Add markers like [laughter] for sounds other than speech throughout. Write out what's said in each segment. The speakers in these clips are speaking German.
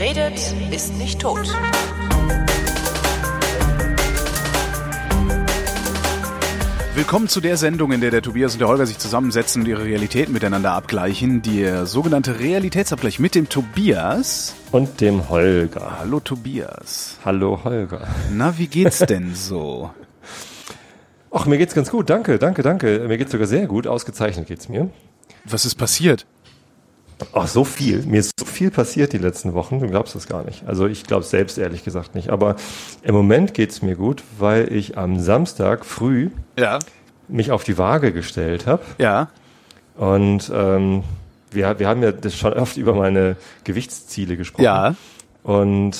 Wer redet, ist nicht tot. Willkommen zu der Sendung, in der der Tobias und der Holger sich zusammensetzen und ihre Realitäten miteinander abgleichen. Der sogenannte Realitätsabgleich mit dem Tobias. Und dem Holger. Hallo Tobias. Hallo Holger. Na, wie geht's [laughs] denn so? Ach, mir geht's ganz gut. Danke, danke, danke. Mir geht's sogar sehr gut. Ausgezeichnet geht's mir. Was ist passiert? Ach, so viel. Mir ist so viel passiert die letzten Wochen. Du glaubst es gar nicht. Also ich glaube selbst ehrlich gesagt nicht. Aber im Moment geht's mir gut, weil ich am Samstag früh Ja. mich auf die Waage gestellt habe. Ja. Und ähm, wir, wir haben ja das schon oft über meine Gewichtsziele gesprochen. Ja. Und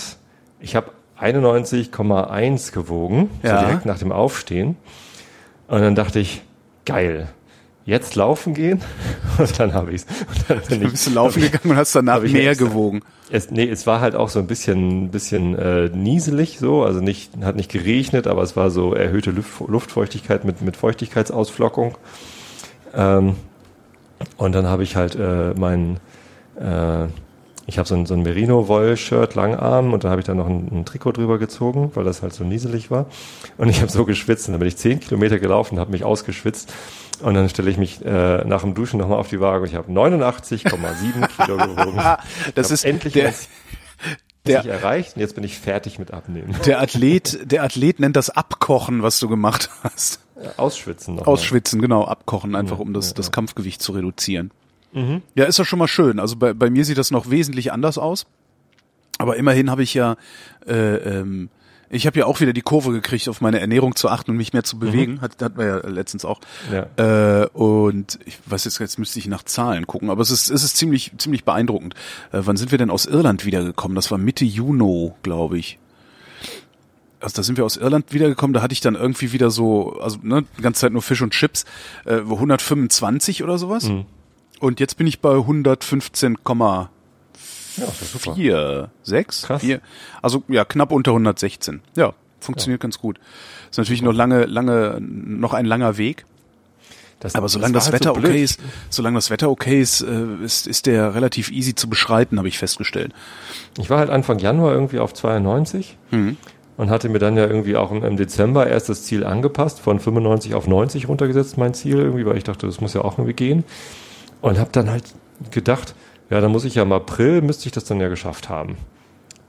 ich habe 91,1 gewogen, Ja. so direkt nach dem Aufstehen. Und dann dachte ich, geil, jetzt laufen gehen. [laughs] Und dann habe ich es. Du bist du laufen gegangen und hast danach ich mehr extra- gewogen. Es, nee, es war halt auch so ein bisschen, bisschen äh, nieselig so, also nicht, hat nicht geregnet, aber es war so erhöhte Luft, Luftfeuchtigkeit mit, mit Feuchtigkeitsausflockung. Ähm, und dann habe ich halt äh, mein, äh, ich habe so ein, so ein Merino-Woll-Shirt, Langarm, und da habe ich dann noch ein, ein Trikot drüber gezogen, weil das halt so nieselig war. Und ich habe so geschwitzt, und dann bin ich zehn Kilometer gelaufen, habe mich ausgeschwitzt. Und dann stelle ich mich äh, nach dem Duschen nochmal auf die Waage und ich habe 89,7 [laughs] Kilo gewogen. Das Hab ist endlich der, das [laughs] der, Ziel erreicht und jetzt bin ich fertig mit Abnehmen. der Athlet, der Athlet nennt das Abkochen, was du gemacht hast. Ausschwitzen noch. mal. Ausschwitzen, genau, abkochen, einfach um das, das Kampfgewicht zu reduzieren. Ja, ist doch schon mal schön. Also bei, bei mir sieht das noch wesentlich anders aus. Aber immerhin habe ich ja, äh, ähm, ich habe ja auch wieder die Kurve gekriegt, auf meine Ernährung zu achten und mich mehr zu bewegen. Hat, hatten wir ja letztens auch. Ja. Äh, und ich weiß jetzt, jetzt müsste ich nach Zahlen gucken, aber es ist, es ist ziemlich, ziemlich beeindruckend. Äh, wann sind wir denn aus Irland wiedergekommen? Das war Mitte Juni, glaube ich. Also da sind wir aus Irland wiedergekommen, da hatte ich dann irgendwie wieder so, also ne, die ganze Zeit nur Fisch und Chips, äh, 125 oder sowas. Mhm. Und jetzt bin ich bei 115,4, Ja, das super. 6, Krass. 4. Also ja, knapp unter 116. Ja, funktioniert ganz gut. Ist natürlich noch lange, lange, noch ein langer Weg. Das, Aber solange war das, halt Wetter so okay ist, solange das Wetter okay ist, äh, ist, ist der relativ easy zu beschreiten, habe ich festgestellt. Ich war halt Anfang Januar irgendwie auf 92 Mhm. und hatte mir dann ja irgendwie auch im, im Dezember erst das Ziel angepasst, von 95 auf 90 runtergesetzt, mein Ziel irgendwie, weil ich dachte, das muss ja auch irgendwie gehen. Und habe dann halt gedacht, ja, dann muss ich ja im April, müsste ich das dann ja geschafft haben.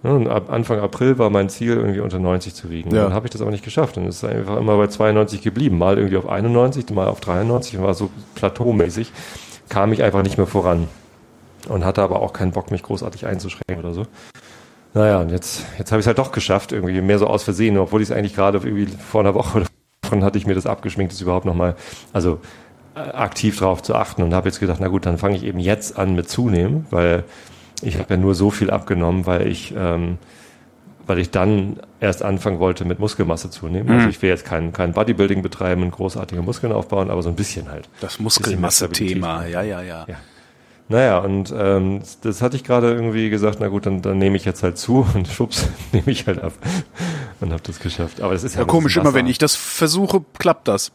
Und ab Anfang April war mein Ziel, irgendwie unter 90 zu wiegen. Ja. Dann habe ich das aber nicht geschafft. Es ist einfach immer bei 92 geblieben. Mal irgendwie auf 91, mal auf 93 und war so plateaumäßig. Kam ich einfach nicht mehr voran. Und hatte aber auch keinen Bock, mich großartig einzuschränken oder so. Naja, und jetzt, jetzt habe ich es halt doch geschafft, irgendwie mehr so aus Versehen, obwohl ich es eigentlich gerade irgendwie vor einer Woche oder [laughs] davon hatte ich mir das abgeschminkt, das überhaupt nochmal, also aktiv drauf zu achten und habe jetzt gedacht, na gut, dann fange ich eben jetzt an mit zunehmen, weil ich habe ja nur so viel abgenommen, weil ich, ähm, weil ich dann erst anfangen wollte mit Muskelmasse zunehmen. Also ich will jetzt kein, kein Bodybuilding betreiben und großartige Muskeln aufbauen, aber so ein bisschen halt. Das Muskelmasse-Thema, ja, ja, ja. Ja. Naja, und ähm, das, hatte ich gerade irgendwie gesagt, na gut, dann, dann nehme ich jetzt halt zu [laughs] und schubs, [laughs] nehme ich halt ab [laughs] und habe das geschafft. Aber das ist ja, Ja, komisch, immer wenn ich das versuche, klappt das.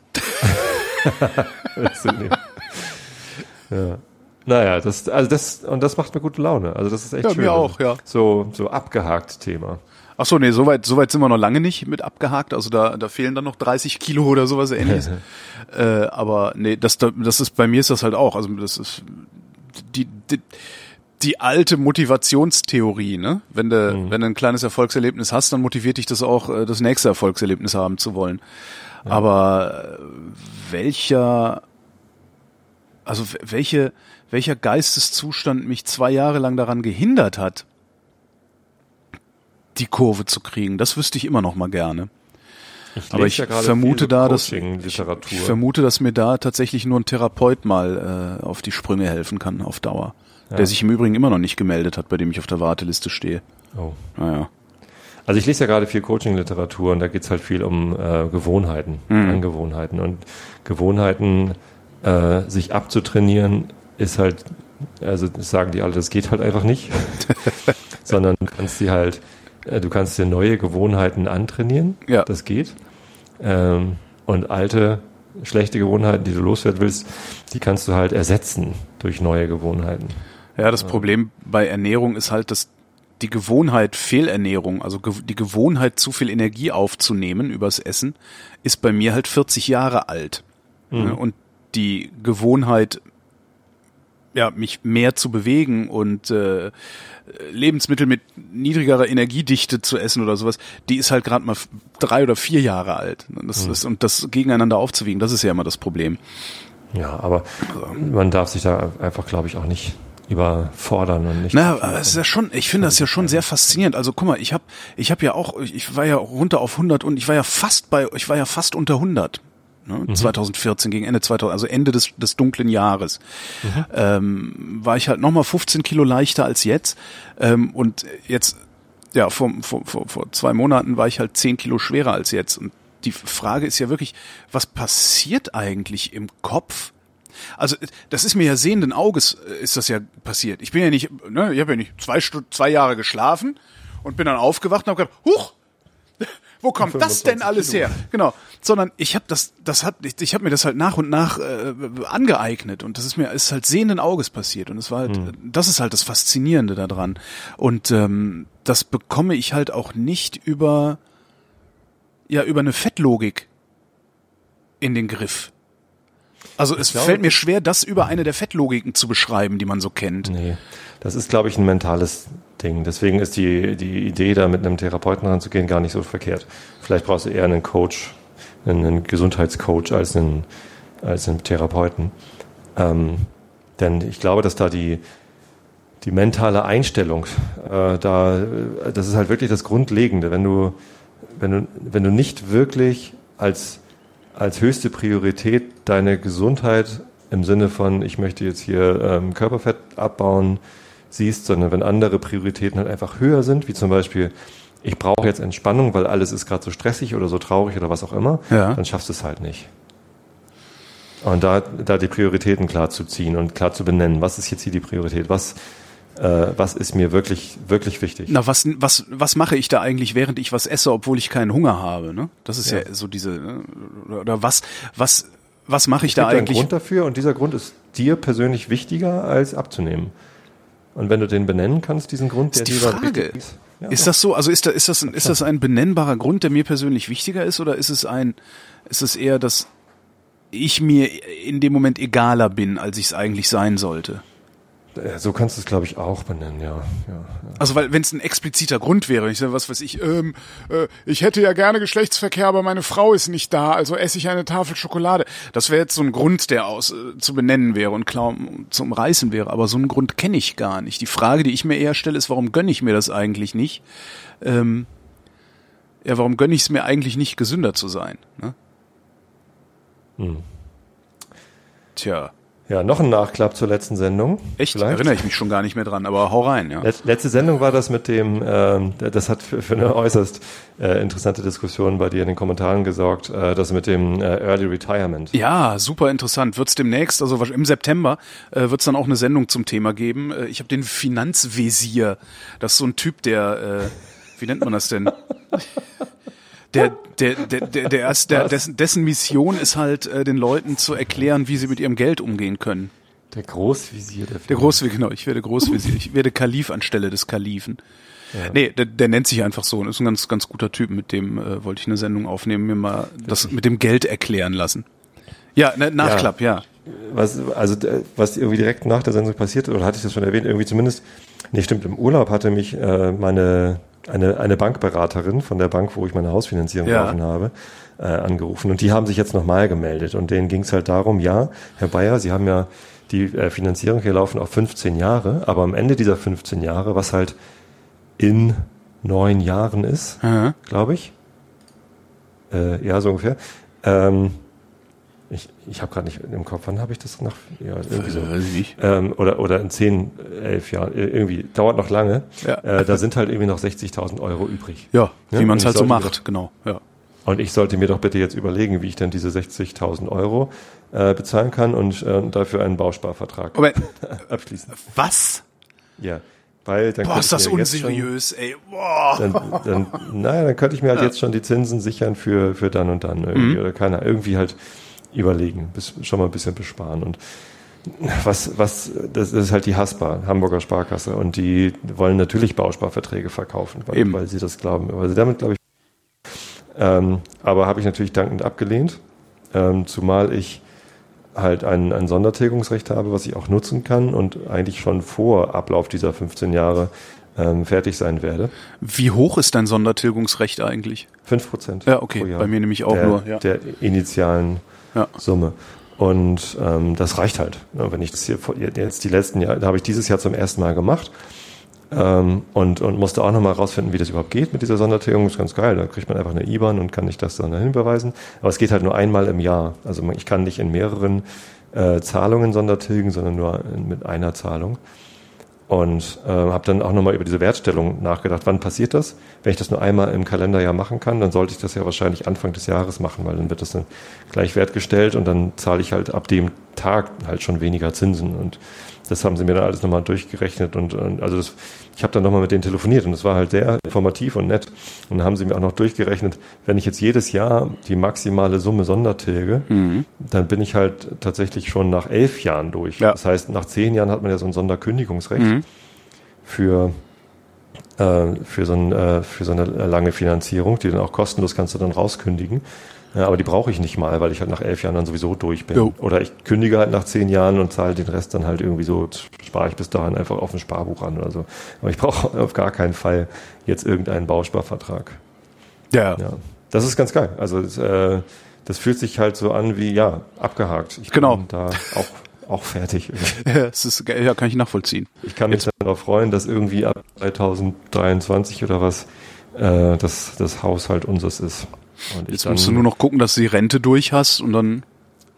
[laughs] ja. Naja, das, also das, und das macht mir gute Laune. Also das ist echt Ja, schön. mir auch, ja. So, so abgehakt Thema. Ach so, nee, soweit soweit sind wir noch lange nicht mit abgehakt. Also da, da fehlen dann noch 30 Kilo oder sowas ähnliches. [laughs] äh, aber nee, das, das ist bei mir ist das halt auch. Also das ist die, die, die alte Motivationstheorie, ne? Wenn du, wenn du ein kleines Erfolgserlebnis hast, dann motiviert dich das auch, äh, das nächste Erfolgserlebnis haben zu wollen. Aber äh, welcher, also welche, welcher Geisteszustand mich zwei Jahre lang daran gehindert hat, die Kurve zu kriegen, das wüsste ich immer noch mal gerne. Ich Aber ich ja vermute da, dass Coaching-Literatur. Ich vermute, dass mir da tatsächlich nur ein Therapeut mal äh, auf die Sprünge helfen kann auf Dauer. Ja. Der sich im Übrigen immer noch nicht gemeldet hat, bei dem ich auf der Warteliste stehe. oh. Naja. Also ich lese ja gerade viel Coaching-Literatur und da geht's halt viel um äh, Gewohnheiten, Mhm. Angewohnheiten. Und Gewohnheiten äh, sich abzutrainieren ist halt, also das sagen die alle, das geht halt einfach nicht. [laughs] Sondern du kannst sie halt, äh, du kannst dir neue Gewohnheiten antrainieren. Ja. Das geht. Ähm, und alte, schlechte Gewohnheiten, die du loswerden willst, die kannst du halt ersetzen durch neue Gewohnheiten. Ja, das Problem bei Ernährung ist halt, dass die Gewohnheit Fehlernährung, also die Gewohnheit zu viel Energie aufzunehmen übers Essen, ist bei mir halt 40 Jahre alt. Mhm. Und die Gewohnheit, ja, mich mehr zu bewegen und äh, Lebensmittel mit niedrigerer Energiedichte zu essen oder sowas, die ist halt gerade mal drei oder vier Jahre alt. Das mhm. ist, und das gegeneinander aufzuwiegen, das ist ja immer das Problem. Ja, aber man darf sich da einfach, glaube ich, auch nicht überfordern und nicht. Naja, es ist ja schon, ich finde das ja schon sehr faszinierend. Also guck mal, ich habe ich hab ja auch, ich war ja runter auf 100 und ich war ja fast bei, ich war ja fast unter 100. Ne? Mhm. 2014 gegen Ende 2000, also Ende des, des dunklen Jahres, mhm. ähm, war ich halt nochmal 15 Kilo leichter als jetzt ähm, und jetzt, ja, vor, vor, vor, vor zwei Monaten war ich halt 10 Kilo schwerer als jetzt und die Frage ist ja wirklich, was passiert eigentlich im Kopf, also das ist mir ja sehenden Auges äh, ist das ja passiert. Ich bin ja nicht, ne, ich habe ja nicht zwei, zwei Jahre geschlafen und bin dann aufgewacht und habe gedacht, huch, [laughs] wo kommt das denn alles Kilo. her? Genau, sondern ich habe das, das hat, ich, ich habe mir das halt nach und nach äh, angeeignet und das ist mir ist halt sehenden Auges passiert und es war halt, hm. das ist halt das Faszinierende daran und ähm, das bekomme ich halt auch nicht über ja über eine Fettlogik in den Griff. Also es glaube, fällt mir schwer, das über eine der Fettlogiken zu beschreiben, die man so kennt. Nee, das ist, glaube ich, ein mentales Ding. Deswegen ist die, die Idee, da mit einem Therapeuten ranzugehen, gar nicht so verkehrt. Vielleicht brauchst du eher einen Coach, einen Gesundheitscoach als einen, als einen Therapeuten. Ähm, denn ich glaube, dass da die, die mentale Einstellung, äh, da, das ist halt wirklich das Grundlegende. Wenn du, wenn du, wenn du nicht wirklich als als höchste Priorität deine Gesundheit im Sinne von, ich möchte jetzt hier ähm, Körperfett abbauen, siehst, sondern wenn andere Prioritäten halt einfach höher sind, wie zum Beispiel, ich brauche jetzt Entspannung, weil alles ist gerade so stressig oder so traurig oder was auch immer, ja. dann schaffst du es halt nicht. Und da, da die Prioritäten klar zu ziehen und klar zu benennen, was ist jetzt hier die Priorität, was äh, was ist mir wirklich, wirklich wichtig. Na, was, was, was mache ich da eigentlich, während ich was esse, obwohl ich keinen Hunger habe? Ne? Das ist ja, ja so diese, ne? oder was, was, was mache ich da eigentlich? Es gibt einen Grund dafür und dieser Grund ist dir persönlich wichtiger als abzunehmen. Und wenn du den benennen kannst, diesen Grund, der ist die Frage. ist. Ja, ist das so? Also ist da, ist das, ein, ist das ein benennbarer Grund, der mir persönlich wichtiger ist, oder ist es ein, ist es eher, dass ich mir in dem Moment egaler bin, als ich es eigentlich sein sollte? So kannst du es, glaube ich, auch benennen, ja. ja, ja. Also weil wenn es ein expliziter Grund wäre, ich sage, was weiß ich, ähm, äh, ich hätte ja gerne Geschlechtsverkehr, aber meine Frau ist nicht da, also esse ich eine Tafel Schokolade. Das wäre jetzt so ein Grund, der aus äh, zu benennen wäre und klar um, zu umreißen wäre. Aber so einen Grund kenne ich gar nicht. Die Frage, die ich mir eher stelle, ist, warum gönne ich mir das eigentlich nicht? Ähm, ja, warum gönne ich es mir eigentlich nicht, gesünder zu sein? Ne? Hm. Tja. Ja, noch ein Nachklapp zur letzten Sendung. Echt? Vielleicht. Erinnere ich mich schon gar nicht mehr dran, aber hau rein, ja. Letzte Sendung war das mit dem, ähm, das hat für, für eine äußerst äh, interessante Diskussion bei dir in den Kommentaren gesorgt, äh, das mit dem äh, Early Retirement. Ja, super interessant. Wird's demnächst, also im September, äh, wird's dann auch eine Sendung zum Thema geben. Äh, ich habe den Finanzvisier. Das ist so ein Typ, der, äh, wie nennt man das denn? [laughs] [laughs] der, der, der, der, der, ist, der dessen, dessen Mission ist halt, äh, den Leuten zu erklären, wie sie mit ihrem Geld umgehen können. Der Großvisier. Der, der Großvisier, genau. Ich werde Großvisier. [laughs] Ich werde Kalif anstelle des Kalifen. Ja. Nee, der, der nennt sich einfach so und ist ein ganz, ganz guter Typ. Mit dem äh, wollte ich eine Sendung aufnehmen, mir mal das mit dem Geld erklären lassen. Ja, ne, Nachklapp, ja. ja. Was, also, was irgendwie direkt nach der Sendung passiert, oder hatte ich das schon erwähnt, irgendwie zumindest, nee, stimmt, im Urlaub hatte mich äh, meine eine, eine Bankberaterin von der Bank, wo ich meine Hausfinanzierung ja. laufen habe, äh, angerufen. Und die haben sich jetzt nochmal gemeldet. Und denen ging es halt darum, ja, Herr Bayer, Sie haben ja die äh, Finanzierung hier laufen auf 15 Jahre, aber am Ende dieser 15 Jahre, was halt in neun Jahren ist, glaube ich, äh, ja, so ungefähr, ähm, ich, ich habe gerade nicht im Kopf, wann habe ich das nach? Ja, irgendwie so. Ähm, oder, oder in zehn, elf Jahren, irgendwie, dauert noch lange. Ja. Äh, da sind halt irgendwie noch 60.000 Euro übrig. Ja, ja? wie man es halt so macht, doch, genau. Ja. Und ich sollte mir doch bitte jetzt überlegen, wie ich denn diese 60.000 Euro äh, bezahlen kann und äh, dafür einen Bausparvertrag Moment. [laughs] abschließen. Was? Ja. Weil dann Boah, ist das unseriös, schon, ey. Boah. Dann, dann, naja, dann könnte ich mir halt ja. jetzt schon die Zinsen sichern für, für dann und dann irgendwie. Mhm. Oder keiner. Irgendwie halt überlegen, bis, schon mal ein bisschen besparen. Und was, was, das ist halt die Haspa, Hamburger Sparkasse, und die wollen natürlich Bausparverträge verkaufen, weil, Eben. weil sie das glauben, weil sie damit, glaube ich, ähm, aber habe ich natürlich dankend abgelehnt, ähm, zumal ich halt ein, ein Sondertilgungsrecht habe, was ich auch nutzen kann und eigentlich schon vor Ablauf dieser 15 Jahre ähm, fertig sein werde. Wie hoch ist dein Sondertilgungsrecht eigentlich? 5 Prozent. Ja, okay, bei mir nämlich auch der, nur, ja. Der initialen Ja. Summe. Und ähm, das reicht halt. Ne? Wenn ich das hier jetzt die letzten Jahre, habe ich dieses Jahr zum ersten Mal gemacht ähm, und, und musste auch nochmal rausfinden, wie das überhaupt geht mit dieser Sondertilgung. Ist ganz geil. Da kriegt man einfach eine IBAN und kann nicht das dann dahin überweisen. Aber es geht halt nur einmal im Jahr. Also ich kann nicht in mehreren äh, Zahlungen Sondertilgen, sondern nur mit einer Zahlung. Und äh, habe dann auch nochmal über diese Wertstellung nachgedacht. Wann passiert das? Wenn ich das nur einmal im Kalenderjahr machen kann, dann sollte ich das ja wahrscheinlich Anfang des Jahres machen, weil dann wird das dann gleich wertgestellt und dann zahle ich halt ab dem Tag halt schon weniger Zinsen. Und das haben sie mir dann alles nochmal durchgerechnet und, und also das, ich habe dann nochmal mit denen telefoniert und das war halt sehr informativ und nett. Und dann haben sie mir auch noch durchgerechnet, wenn ich jetzt jedes Jahr die maximale Summe Sondertilge, dann bin ich halt tatsächlich schon nach elf Jahren durch. Ja. Das heißt, nach zehn Jahren hat man ja so ein Sonderkündigungsrecht für äh, für so, ein, äh, für so eine lange Finanzierung, die dann auch kostenlos kannst du dann rauskündigen. Ja, aber die brauche ich nicht mal, weil ich halt nach elf Jahren dann sowieso durch bin. Jo. Oder ich kündige halt nach zehn Jahren und zahle den Rest dann halt irgendwie so, spare ich bis dahin einfach auf ein Sparbuch an oder so. Aber ich [laughs] brauche auf gar keinen Fall jetzt irgendeinen Bausparvertrag. Ja. Ja, das ist ganz geil. Also das, äh, das fühlt sich halt so an wie, ja, abgehakt. Ich Genau. bin da auch, auch fertig. [laughs] es ist, ja, kann ich nachvollziehen. Ich kann mich darauf freuen, dass irgendwie ab 2023 oder was äh, das, das Haushalt unseres ist. Und Jetzt dann, musst du nur noch gucken, dass du die Rente durch hast und dann.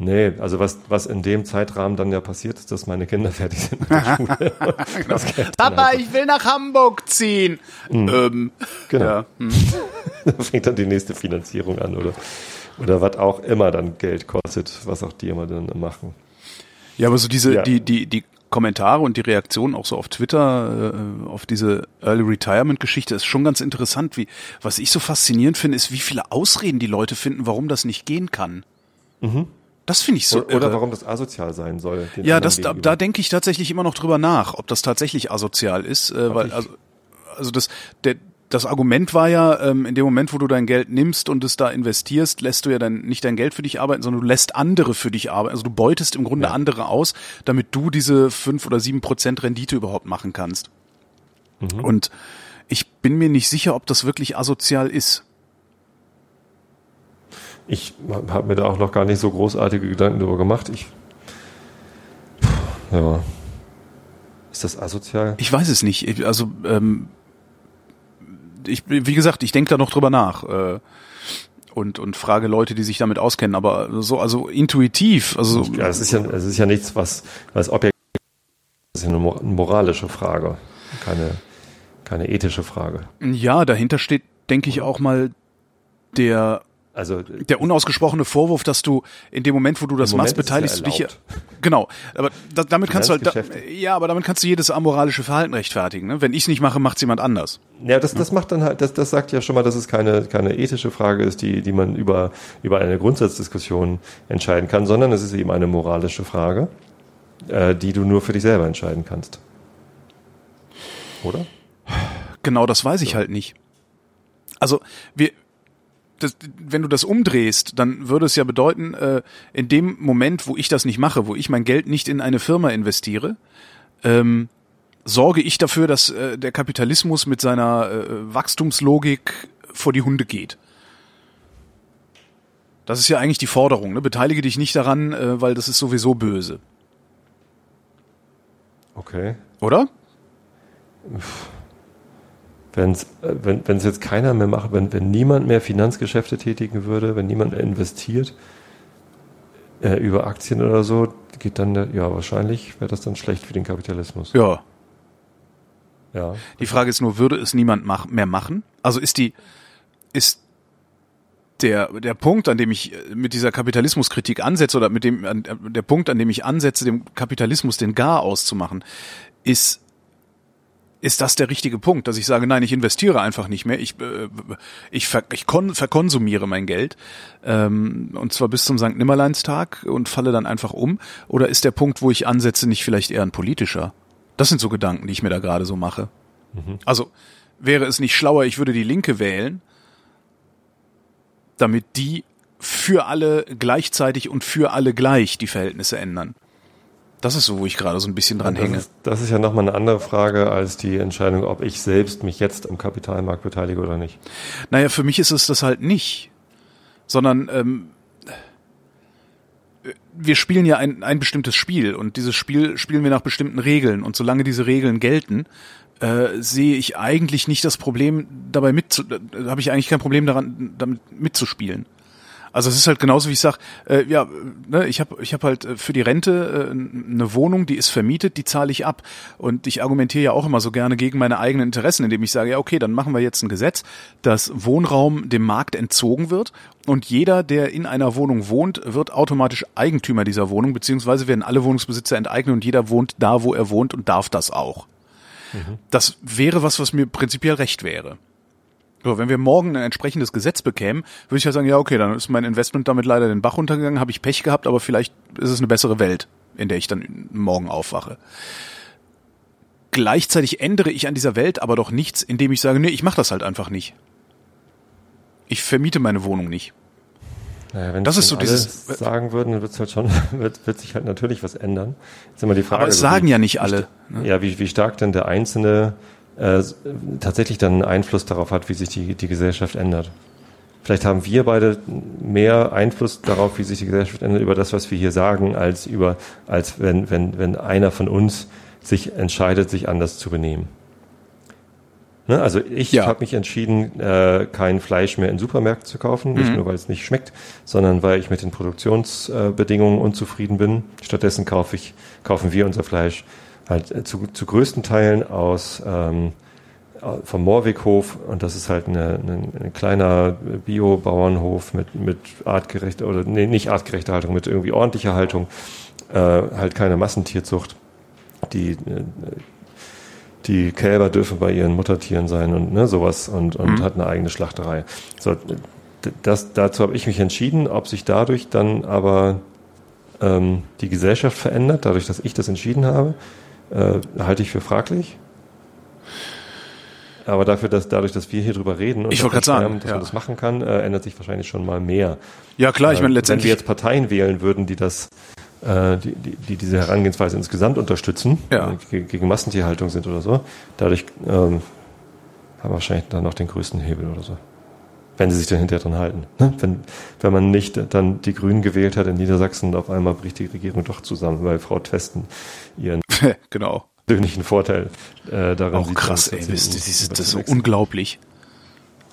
Nee, also was, was in dem Zeitrahmen dann ja passiert ist, dass meine Kinder [laughs] fertig sind mit der [laughs] Schule. Dann Papa, einfach. ich will nach Hamburg ziehen. Ähm, Genau. ja. [laughs] hm. Da fängt dann die nächste Finanzierung an oder, oder was auch immer dann Geld kostet, was auch die immer dann machen. ja, aber so diese, Ja. die, die, die Kommentare und die Reaktionen auch so auf Twitter äh, auf diese Early Retirement Geschichte ist schon ganz interessant. Wie, was ich so faszinierend finde, ist, wie viele Ausreden die Leute finden, warum das nicht gehen kann. Das finde ich so. oder oder warum das asozial sein soll. Ja, das, da, da denke ich tatsächlich immer noch drüber nach, ob das tatsächlich asozial ist, äh, weil ich- also, also das der das Argument war ja, ähm, in dem Moment, wo du dein Geld nimmst und es da investierst, lässt du ja dann nicht dein Geld für dich arbeiten, sondern du lässt andere für dich arbeiten. Also du beutest im Grunde Ja. andere aus, damit du diese fünf oder sieben Prozent Rendite überhaupt machen kannst. Mhm. Und ich bin mir nicht sicher, ob das wirklich asozial ist. Ich habe mir da auch noch gar nicht so großartige Gedanken darüber gemacht. Ich, ja. Ist das asozial? Ich weiß es nicht. Ich- Also ähm, ich, wie gesagt, ich denke da noch drüber nach äh, und und frage Leute, die sich damit auskennen. Aber so also intuitiv, also Ja, es ist ja, es ist ja nichts, was, was objektiv ist. Es ist ja eine moralische Frage, keine, keine ethische Frage. ja, dahinter steht, denke ich auch mal der Also der unausgesprochene Vorwurf, dass du in dem Moment, wo du das machst, es ja beteiligst du dich ja. erlaubt. Genau, aber da, damit kannst du halt, da, ja, aber damit kannst du jedes amoralische Verhalten rechtfertigen. Ne? Wenn ich es nicht mache, macht es jemand anders. Ja, das, das macht dann halt, das, das sagt ja schon mal, dass es keine, keine ethische Frage ist, die, die man über, über eine Grundsatzdiskussion entscheiden kann, sondern es ist eben eine moralische Frage, äh, die du nur für dich selber entscheiden kannst. Oder? Genau, das weiß ich halt nicht. Also wir, das, wenn du das umdrehst, dann würde es ja bedeuten, äh, in dem Moment, wo ich das nicht mache, wo ich mein Geld nicht in eine Firma investiere, ähm, sorge ich dafür, dass äh, der Kapitalismus mit seiner äh, Wachstumslogik vor die Hunde geht. Das ist ja eigentlich die Forderung. Ne? Beteilige dich nicht daran, äh, weil das ist sowieso böse, Okay. oder? Wenn's, äh, wenn wenn es jetzt keiner mehr macht, wenn, wenn niemand mehr Finanzgeschäfte tätigen würde, wenn niemand mehr investiert äh, über Aktien oder so, geht dann, ja, wahrscheinlich wäre das dann schlecht für den Kapitalismus. Ja. Ja. Die Frage ist nur, würde es niemand mach, mehr machen? Also ist die, ist der, der Punkt, an dem ich äh, mit dieser Kapitalismuskritik ansetze oder mit dem, an, der Punkt, an dem ich ansetze, dem Kapitalismus den Gar auszumachen, ist, ist das der richtige Punkt, dass ich sage, nein, ich investiere einfach nicht mehr, ich, äh, ich, ver, ich kon, verkonsumiere mein Geld ähm, und zwar bis zum St. Nimmerleinstag und falle dann einfach um? Oder ist der Punkt, wo ich ansetze, nicht vielleicht eher ein politischer? Das sind so Gedanken, die ich mir da gerade so mache. Mhm. Also wäre es nicht schlauer, ich würde die Linke wählen, damit die für alle gleichzeitig und für alle gleich die Verhältnisse ändern. Das ist so, wo ich gerade so ein bisschen dran das hänge. Ist, das ist ja nochmal eine andere Frage als die Entscheidung, ob ich selbst mich jetzt am Kapitalmarkt beteilige oder nicht. Naja, für mich ist es das halt nicht. Sondern ähm, wir spielen ja ein, ein bestimmtes Spiel und dieses Spiel spielen wir nach bestimmten Regeln. Und solange diese Regeln gelten, äh, sehe ich eigentlich nicht das Problem dabei mit, äh, habe ich eigentlich kein Problem daran, damit mitzuspielen. Also es ist halt genauso wie ich sag, äh, ja, ne, ich habe ich hab halt äh, für die Rente äh, eine Wohnung, die ist vermietet, die zahle ich ab. Und ich argumentiere ja auch immer so gerne gegen meine eigenen Interessen, indem ich sage, ja, okay, dann machen wir jetzt ein Gesetz, dass Wohnraum dem Markt entzogen wird und jeder, der in einer Wohnung wohnt, wird automatisch Eigentümer dieser Wohnung, beziehungsweise werden alle Wohnungsbesitzer enteignet und jeder wohnt da, wo er wohnt und darf das auch. Mhm. Das wäre was, was mir prinzipiell recht wäre. So, wenn wir morgen ein entsprechendes Gesetz bekämen, würde ich ja sagen, ja, okay, dann ist mein Investment damit leider den Bach runtergegangen, habe ich Pech gehabt, aber vielleicht ist es eine bessere Welt, in der ich dann morgen aufwache. Gleichzeitig ändere ich an dieser Welt aber doch nichts, indem ich sage, nee, ich mache das halt einfach nicht. Ich vermiete meine Wohnung nicht. Naja, wenn das ist so dieses sagen würden, dann wird's halt schon, [laughs] wird, wird sich halt natürlich was ändern. Jetzt immer die Frage. Aber es sagen wie, ja nicht alle. Ne? Ja, wie, wie stark denn der Einzelne äh, tatsächlich dann einen Einfluss darauf hat, wie sich die, die Gesellschaft ändert. Vielleicht haben wir beide mehr Einfluss darauf, wie sich die Gesellschaft ändert, über das, was wir hier sagen, als über, als wenn, wenn, wenn einer von uns sich entscheidet, sich anders zu benehmen. Ne? Also ich ja. habe mich entschieden, äh, kein Fleisch mehr in Supermärkten zu kaufen, nicht mhm. nur weil es nicht schmeckt, sondern weil ich mit den Produktionsbedingungen unzufrieden bin. Stattdessen kaufe ich, kaufen wir unser Fleisch halt äh, zu, zu größten Teilen aus ähm, vom Moorweghof und das ist halt eine, eine, ein kleiner Bio-Bauernhof mit, mit artgerechter oder nee, nicht artgerechter Haltung, mit irgendwie ordentlicher Haltung, äh, halt keine Massentierzucht. Die, äh, die Kälber dürfen bei ihren Muttertieren sein und ne, sowas und, und mhm. hat eine eigene Schlachterei. So, das, dazu habe ich mich entschieden, ob sich dadurch dann aber ähm, die Gesellschaft verändert, dadurch, dass ich das entschieden habe äh, halte ich für fraglich. Aber dafür, dass dadurch, dass wir hier drüber reden und ich dass, sagen, dass ja. man das machen kann, äh, ändert sich wahrscheinlich schon mal mehr. Ja klar, ich meine letztendlich. Wenn wir jetzt Parteien wählen würden, die das, äh, die, die, die diese Herangehensweise insgesamt unterstützen, ja. äh, gegen Massentierhaltung sind oder so, dadurch ähm, haben wir wahrscheinlich dann noch den größten Hebel oder so. Wenn sie sich dann hinterher dran halten. Ne? Wenn, wenn man nicht dann die Grünen gewählt hat in Niedersachsen und auf einmal bricht die Regierung doch zusammen, weil Frau Twesten ihren [laughs] genau. persönlichen Vorteil äh, daran Auch sieht. krass, ey, das, das ist das so unglaublich.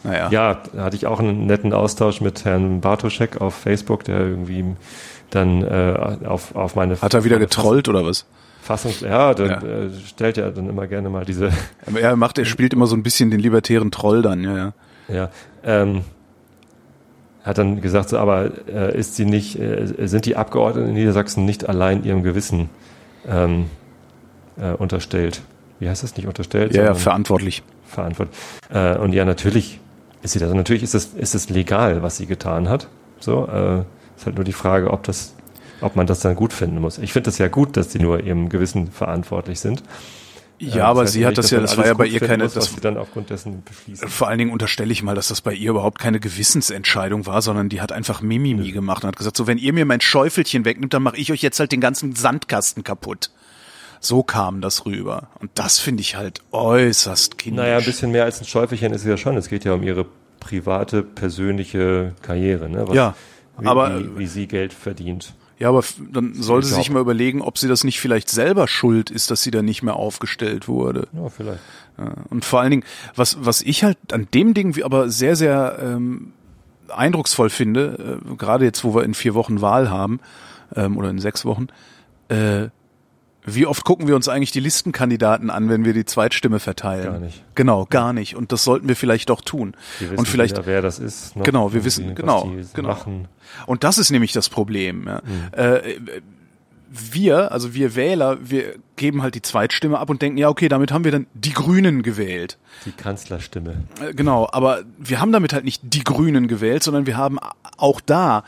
Naja. Ja, da hatte ich auch einen netten Austausch mit Herrn Bartoschek auf Facebook, der irgendwie dann äh, auf, auf meine... Hat er wieder getrollt oder was? Fassungs ja, dann ja. Äh, stellt er dann immer gerne mal diese. Er macht, er spielt immer so ein bisschen den libertären Troll dann, ja, ja. Ja, ähm, hat dann gesagt, so, aber äh, ist sie nicht, äh, sind die Abgeordneten in Niedersachsen nicht allein ihrem Gewissen ähm, äh, unterstellt? Wie heißt das nicht unterstellt? Ja, ja verantwortlich. Verantwortlich. Äh, und ja, natürlich ist sie das. Und natürlich ist es, ist es legal, was sie getan hat. So, äh, ist halt nur die Frage, ob das, ob man das dann gut finden muss. Ich finde das ja gut, dass sie nur ihrem Gewissen verantwortlich sind. Ja, ja aber sie hat das ja, das war ja bei ihr keine, muss, das, sie dann aufgrund dessen beschließen. Vor allen Dingen unterstelle ich mal, dass das bei ihr überhaupt keine Gewissensentscheidung war, sondern die hat einfach Mimimi gemacht und hat gesagt, so wenn ihr mir mein Schäufelchen wegnimmt, dann mache ich euch jetzt halt den ganzen Sandkasten kaputt. So kam das rüber. Und das finde ich halt äußerst kindisch. Naja, ein bisschen mehr als ein Schäufelchen ist es ja schon. Es geht ja um ihre private, persönliche Karriere, ne? Was, ja, wie, aber wie, wie sie Geld verdient. Ja, aber dann soll sie sich mal überlegen, ob sie das nicht vielleicht selber schuld ist, dass sie da nicht mehr aufgestellt wurde. Ja, vielleicht. Und vor allen Dingen, was, was ich halt an dem Ding aber sehr, sehr ähm, eindrucksvoll finde, äh, gerade jetzt, wo wir in vier Wochen Wahl haben, ähm, oder in sechs Wochen, äh, wie oft gucken wir uns eigentlich die Listenkandidaten an, wenn wir die Zweitstimme verteilen? Gar nicht. Genau, gar nicht. Und das sollten wir vielleicht doch tun. Wir wissen und vielleicht, wieder, wer das ist. genau, wir wissen, genau, genau. Machen. Und das ist nämlich das Problem. Ja. Mhm. Äh, wir, also wir Wähler, wir geben halt die Zweitstimme ab und denken, ja, okay, damit haben wir dann die Grünen gewählt. Die Kanzlerstimme. Äh, Genau, aber wir haben damit halt nicht die Grünen gewählt, sondern wir haben auch da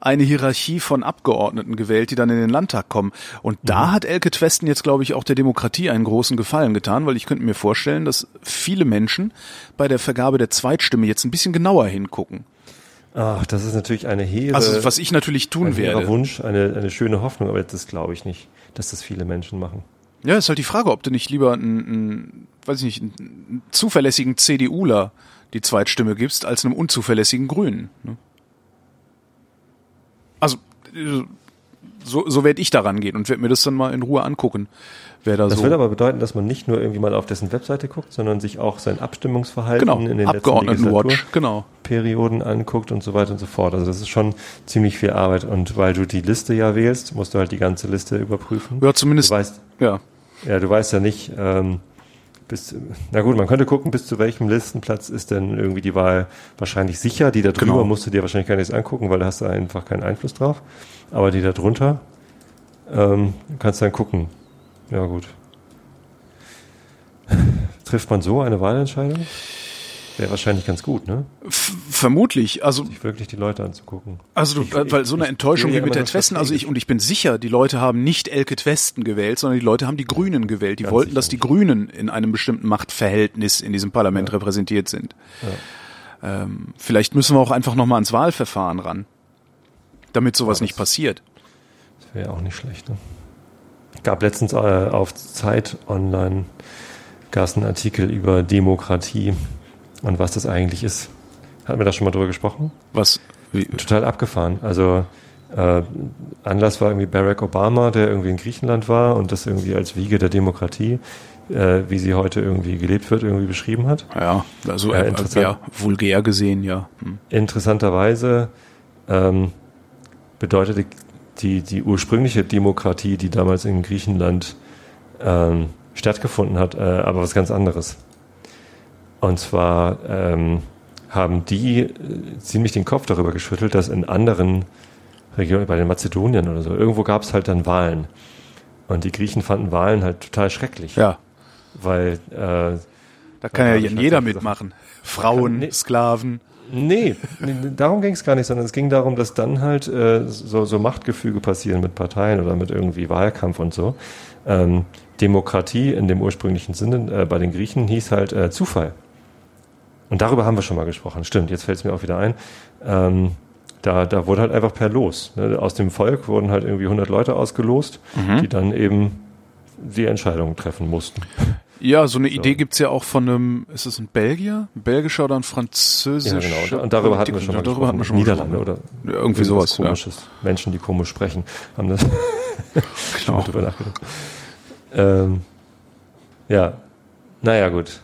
eine Hierarchie von Abgeordneten gewählt, die dann in den Landtag kommen. Und da hat Elke Twesten jetzt, glaube ich, auch der Demokratie einen großen Gefallen getan, weil ich könnte mir vorstellen, dass viele Menschen bei der Vergabe der Zweitstimme jetzt ein bisschen genauer hingucken. Ach, das ist natürlich eine hehre, Also was ich natürlich tun ein werde. Wunsch, eine, eine schöne Hoffnung, aber das glaube ich nicht, dass das viele Menschen machen. Ja, ist halt die Frage, ob du nicht lieber einen, einen weiß ich nicht, einen zuverlässigen CDUler die Zweitstimme gibst, als einem unzuverlässigen Grünen. Ne? So, so werde ich daran gehen und werde mir das dann mal in Ruhe angucken, wer da Das so. würde aber bedeuten, dass man nicht nur irgendwie mal auf dessen Webseite guckt, sondern sich auch sein Abstimmungsverhalten genau, in den Abgeordnetenwatch, genau. Perioden anguckt und so weiter und so fort. Also das ist schon ziemlich viel Arbeit und weil du die Liste ja wählst, musst du halt die ganze Liste überprüfen. Ja, Du zumindest, weißt, ja. ja, du weißt ja nicht, ähm, bis, na gut, man könnte gucken, bis zu welchem Listenplatz ist denn irgendwie die Wahl wahrscheinlich sicher. Die da drüber Genau. musst du dir wahrscheinlich gar nichts angucken, weil da hast du einfach keinen Einfluss drauf. Aber die da drunter ähm, kannst dann gucken. Ja gut. Trifft man so eine Wahlentscheidung? Wäre wahrscheinlich ganz gut, ne? F vermutlich, also Sich wirklich die Leute anzugucken. Also du, weil so eine Enttäuschung ja wie mit der Twesten, also ich und ich bin sicher, die Leute haben nicht Elke Twesten gewählt, sondern die Leute haben die Grünen gewählt. Die Ganz wollten, dass die nicht. Grünen in einem bestimmten Machtverhältnis in diesem Parlament repräsentiert sind. Ähm, vielleicht müssen wir auch einfach nochmal ans Wahlverfahren ran, damit sowas Ja, nicht passiert. Das wäre auch nicht schlecht. Ne? Gab letztens äh, auf Zeit Online gab es einen Artikel über Demokratie und was das eigentlich ist. Hatten wir da schon mal drüber gesprochen? Was? Wie, Total abgefahren. Also äh, Anlass war irgendwie Barack Obama, der irgendwie in Griechenland war und das irgendwie als Wiege der Demokratie, äh, wie sie heute irgendwie gelebt wird, irgendwie beschrieben hat. ja, also äh, ja, vulgär gesehen, ja. Hm. Interessanterweise ähm, bedeutete die, die ursprüngliche Demokratie, die damals in Griechenland ähm, stattgefunden hat, äh, aber was ganz anderes. Und zwar ähm, haben die äh, ziemlich den Kopf darüber geschüttelt, dass in anderen Regionen, bei den Mazedonien oder so, irgendwo gab es halt dann Wahlen. Und die Griechen fanden Wahlen halt total schrecklich. Ja, Weil äh, da kann Ja, jeder halt mitmachen. Frauen, Nee. Sklaven. Nee, nee, darum ging es gar nicht, sondern es ging darum, dass dann halt äh, so, so Machtgefüge passieren mit Parteien oder mit irgendwie Wahlkampf und so. Ähm, Demokratie in dem ursprünglichen Sinne äh, bei den Griechen hieß halt äh, Zufall. Und darüber haben wir schon mal gesprochen. Stimmt, jetzt fällt es mir auch wieder ein. Ähm, da, da wurde halt einfach per Los. Ne? Aus dem Volk wurden halt irgendwie 100 Leute ausgelost, die dann eben die Entscheidungen treffen mussten. Ja, so eine Idee gibt's ja auch von einem, ist es ein Belgier? Ein belgischer oder ein französischer? Ja, genau. Und darüber hatten wir schon mal Darüber hatten wir schon Niederlande oder Ja, irgendwie sowas, ja. komisches. Menschen, die komisch sprechen, haben das [laughs] Genau. mal drüber nachgedacht. Ähm, ja, naja, gut.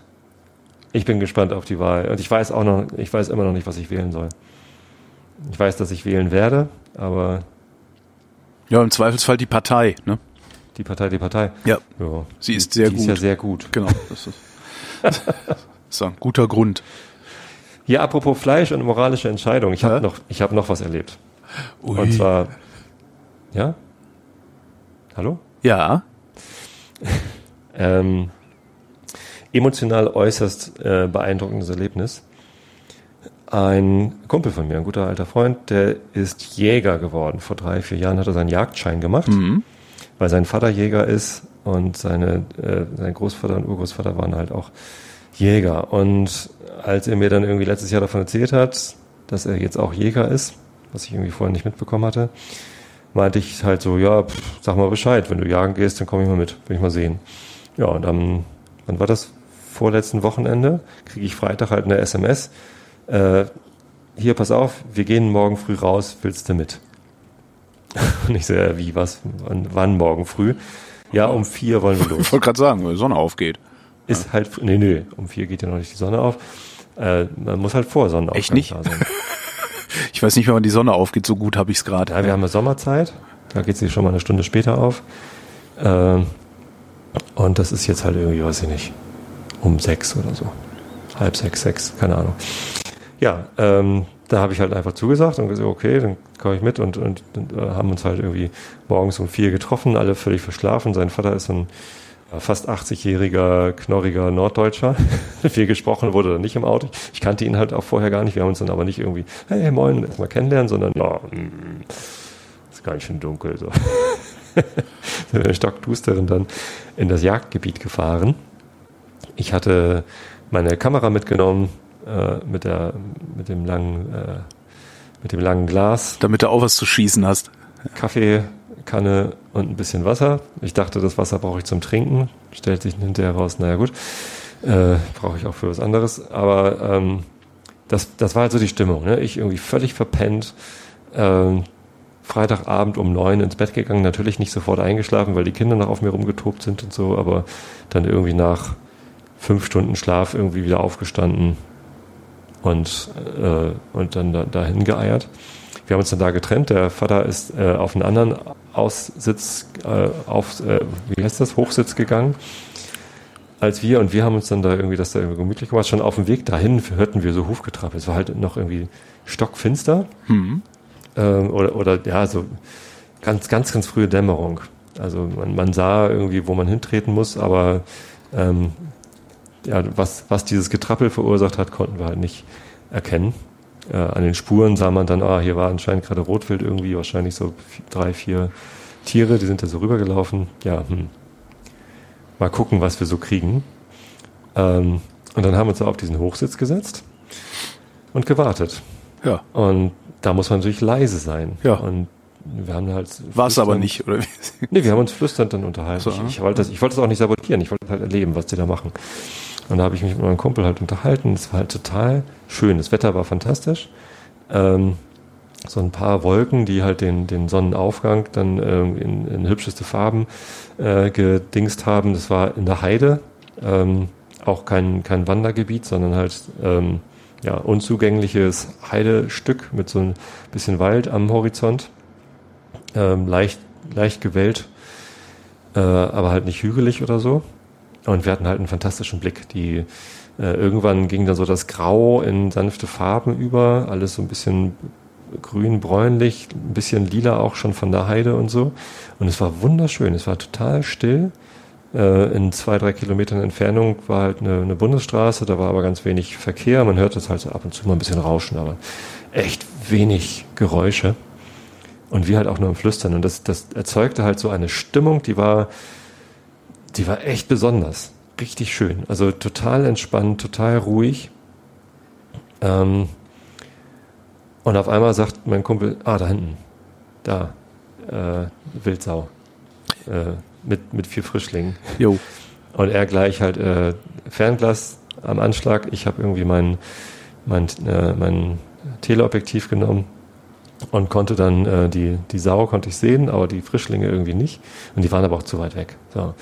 Ich bin gespannt auf die Wahl. Und ich weiß auch noch, ich weiß immer noch nicht, was ich wählen soll. Ich weiß, dass ich wählen werde, aber Ja, im Zweifelsfall die Partei, ne? die Partei, die Partei. Ja. Ja, Sie ist sehr die gut. ist ja sehr gut. Genau. Das ist, das [laughs] ist ein guter Grund. Hier apropos Fleisch und moralische Entscheidung. Ich Ja? habe noch, ich habe noch was erlebt. Ui. Und zwar, ja? Hallo? ja. [laughs] Ähm, emotional äußerst äh, beeindruckendes Erlebnis. Ein Kumpel von mir, ein guter alter Freund, der ist Jäger geworden. Vor drei, vier Jahren hat er seinen Jagdschein gemacht, weil sein Vater Jäger ist und seine, äh, sein Großvater und Urgroßvater waren halt auch Jäger. Und als er mir dann irgendwie letztes Jahr davon erzählt hat, dass er jetzt auch Jäger ist, was ich irgendwie vorher nicht mitbekommen hatte, meinte ich halt so, ja, pff, sag mal Bescheid, wenn du jagen gehst, dann komme ich mal mit, will ich mal sehen. Ja, und dann, wann war das? Vorletzten Wochenende kriege ich Freitag halt eine SMS. Äh, hier, pass auf, wir gehen morgen früh raus, willst du mit? [laughs] Und ich so, ja, wie, was, wann, wann morgen früh? Ja, um vier wollen wir [laughs] los. Ich wollte gerade sagen, wenn die Sonne aufgeht. Ist halt, nee, nee, um vier geht ja noch nicht die Sonne auf. Äh, man muss halt vor Sonnenaufgang Echt nicht? [laughs] Ich weiß nicht, wenn die Sonne aufgeht, so gut habe ich es gerade. Ja, wir haben ja Sommerzeit. Da geht sie schon mal eine Stunde später auf. Ähm, und das ist jetzt halt irgendwie, weiß ich nicht, um sechs oder so. Halb sechs, sechs, keine Ahnung. Ja, ähm, da habe ich halt einfach zugesagt und gesagt, okay, dann komme ich mit und, und, und äh, haben uns halt irgendwie morgens um vier getroffen, alle völlig verschlafen. Sein Vater ist so ein fast 80-jähriger, knorriger Norddeutscher. [laughs] Viel gesprochen wurde dann nicht im Auto. Ich kannte ihn halt auch vorher gar nicht. Wir haben uns dann aber nicht irgendwie, hey, moin, erstmal kennenlernen, sondern, ja, mm, ist ganz schön dunkel, so. [laughs] sind wir stockdusteren dann in das Jagdgebiet gefahren. Ich hatte meine Kamera mitgenommen, äh, mit der, mit dem langen, äh, mit dem langen Glas. Damit du auch was zu schießen hast. Kaffeekanne und ein bisschen Wasser. Ich dachte, das Wasser brauche ich zum Trinken. Stellt sich hinterher raus, naja gut, äh, brauche ich auch für was anderes. Aber ähm, das, das war halt so die Stimmung. Ne? Ich irgendwie völlig verpennt. Ähm, Freitagabend um neun ins Bett gegangen, natürlich nicht sofort eingeschlafen, weil die Kinder noch auf mir rumgetobt sind und so, aber dann irgendwie nach fünf Stunden Schlaf irgendwie wieder aufgestanden und, äh, und dann da, dahin geeiert. Wir haben uns dann da getrennt. Der Vater ist äh, auf einen anderen Aussitz, äh, auf, äh, wie heißt das, Hochsitz gegangen als wir und wir haben uns dann da irgendwie das da irgendwie gemütlich gemacht. Schon auf dem Weg dahin hörten wir so Hufgetrappel. Es war halt noch irgendwie stockfinster. Mhm. Ähm, oder, oder ja, so ganz, ganz, ganz frühe Dämmerung. Also man, man sah irgendwie, wo man hintreten muss, aber ähm, ja, was, was dieses Getrappel verursacht hat, konnten wir halt nicht erkennen. Äh, an den Spuren sah man dann, ah, hier war anscheinend gerade Rotwild irgendwie, wahrscheinlich so drei, vier Tiere, die sind da so rübergelaufen. Ja, hm. mal gucken, was wir so kriegen. Ähm, und dann haben wir uns auf diesen Hochsitz gesetzt und gewartet. Ja. Und da muss man natürlich leise sein. Ja. Und wir haben halt. War es aber nicht, oder? nee, wir haben uns flüsternd dann unterhalten. So, ich, ich, wollte das, ich wollte das auch nicht sabotieren. Ich wollte halt erleben, was die da machen. Und da habe ich mich mit meinem Kumpel halt unterhalten. Es war halt total schön. Das Wetter war fantastisch. Ähm, so ein paar Wolken, die halt den, den Sonnenaufgang dann ähm, in, in hübscheste Farben äh, gedingst haben. Das war in der Heide. Ähm, auch kein, kein Wandergebiet, sondern halt ähm, ja, unzugängliches Heidestück mit so ein bisschen Wald am Horizont. Ähm, leicht, leicht gewellt, äh, aber halt nicht hügelig oder so. Und wir hatten halt einen fantastischen Blick. Die äh, irgendwann ging dann so das Grau in sanfte Farben über, alles so ein bisschen grün, bräunlich, ein bisschen lila auch schon von der Heide und so. Und es war wunderschön. Es war total still. Äh, in zwei, drei Kilometern Entfernung war halt eine, eine, Bundesstraße, da war aber ganz wenig Verkehr. Man hört das halt so ab und zu mal ein bisschen rauschen, aber echt wenig Geräusche. Und wir halt auch nur im Flüstern. Und das, das erzeugte halt so eine Stimmung, die war, die war echt besonders. Richtig schön. Also total entspannt, total ruhig. Ähm, und auf einmal sagt mein Kumpel, ah, da hinten, da, äh, Wildsau. Äh, mit, mit vier Frischlingen. Jo. Und er gleich halt äh, Fernglas am Anschlag. Ich habe irgendwie mein, mein, äh, mein Teleobjektiv genommen und konnte dann äh, die, die Sau konnte ich sehen, aber die Frischlinge irgendwie nicht. Und die waren aber auch zu weit weg. So,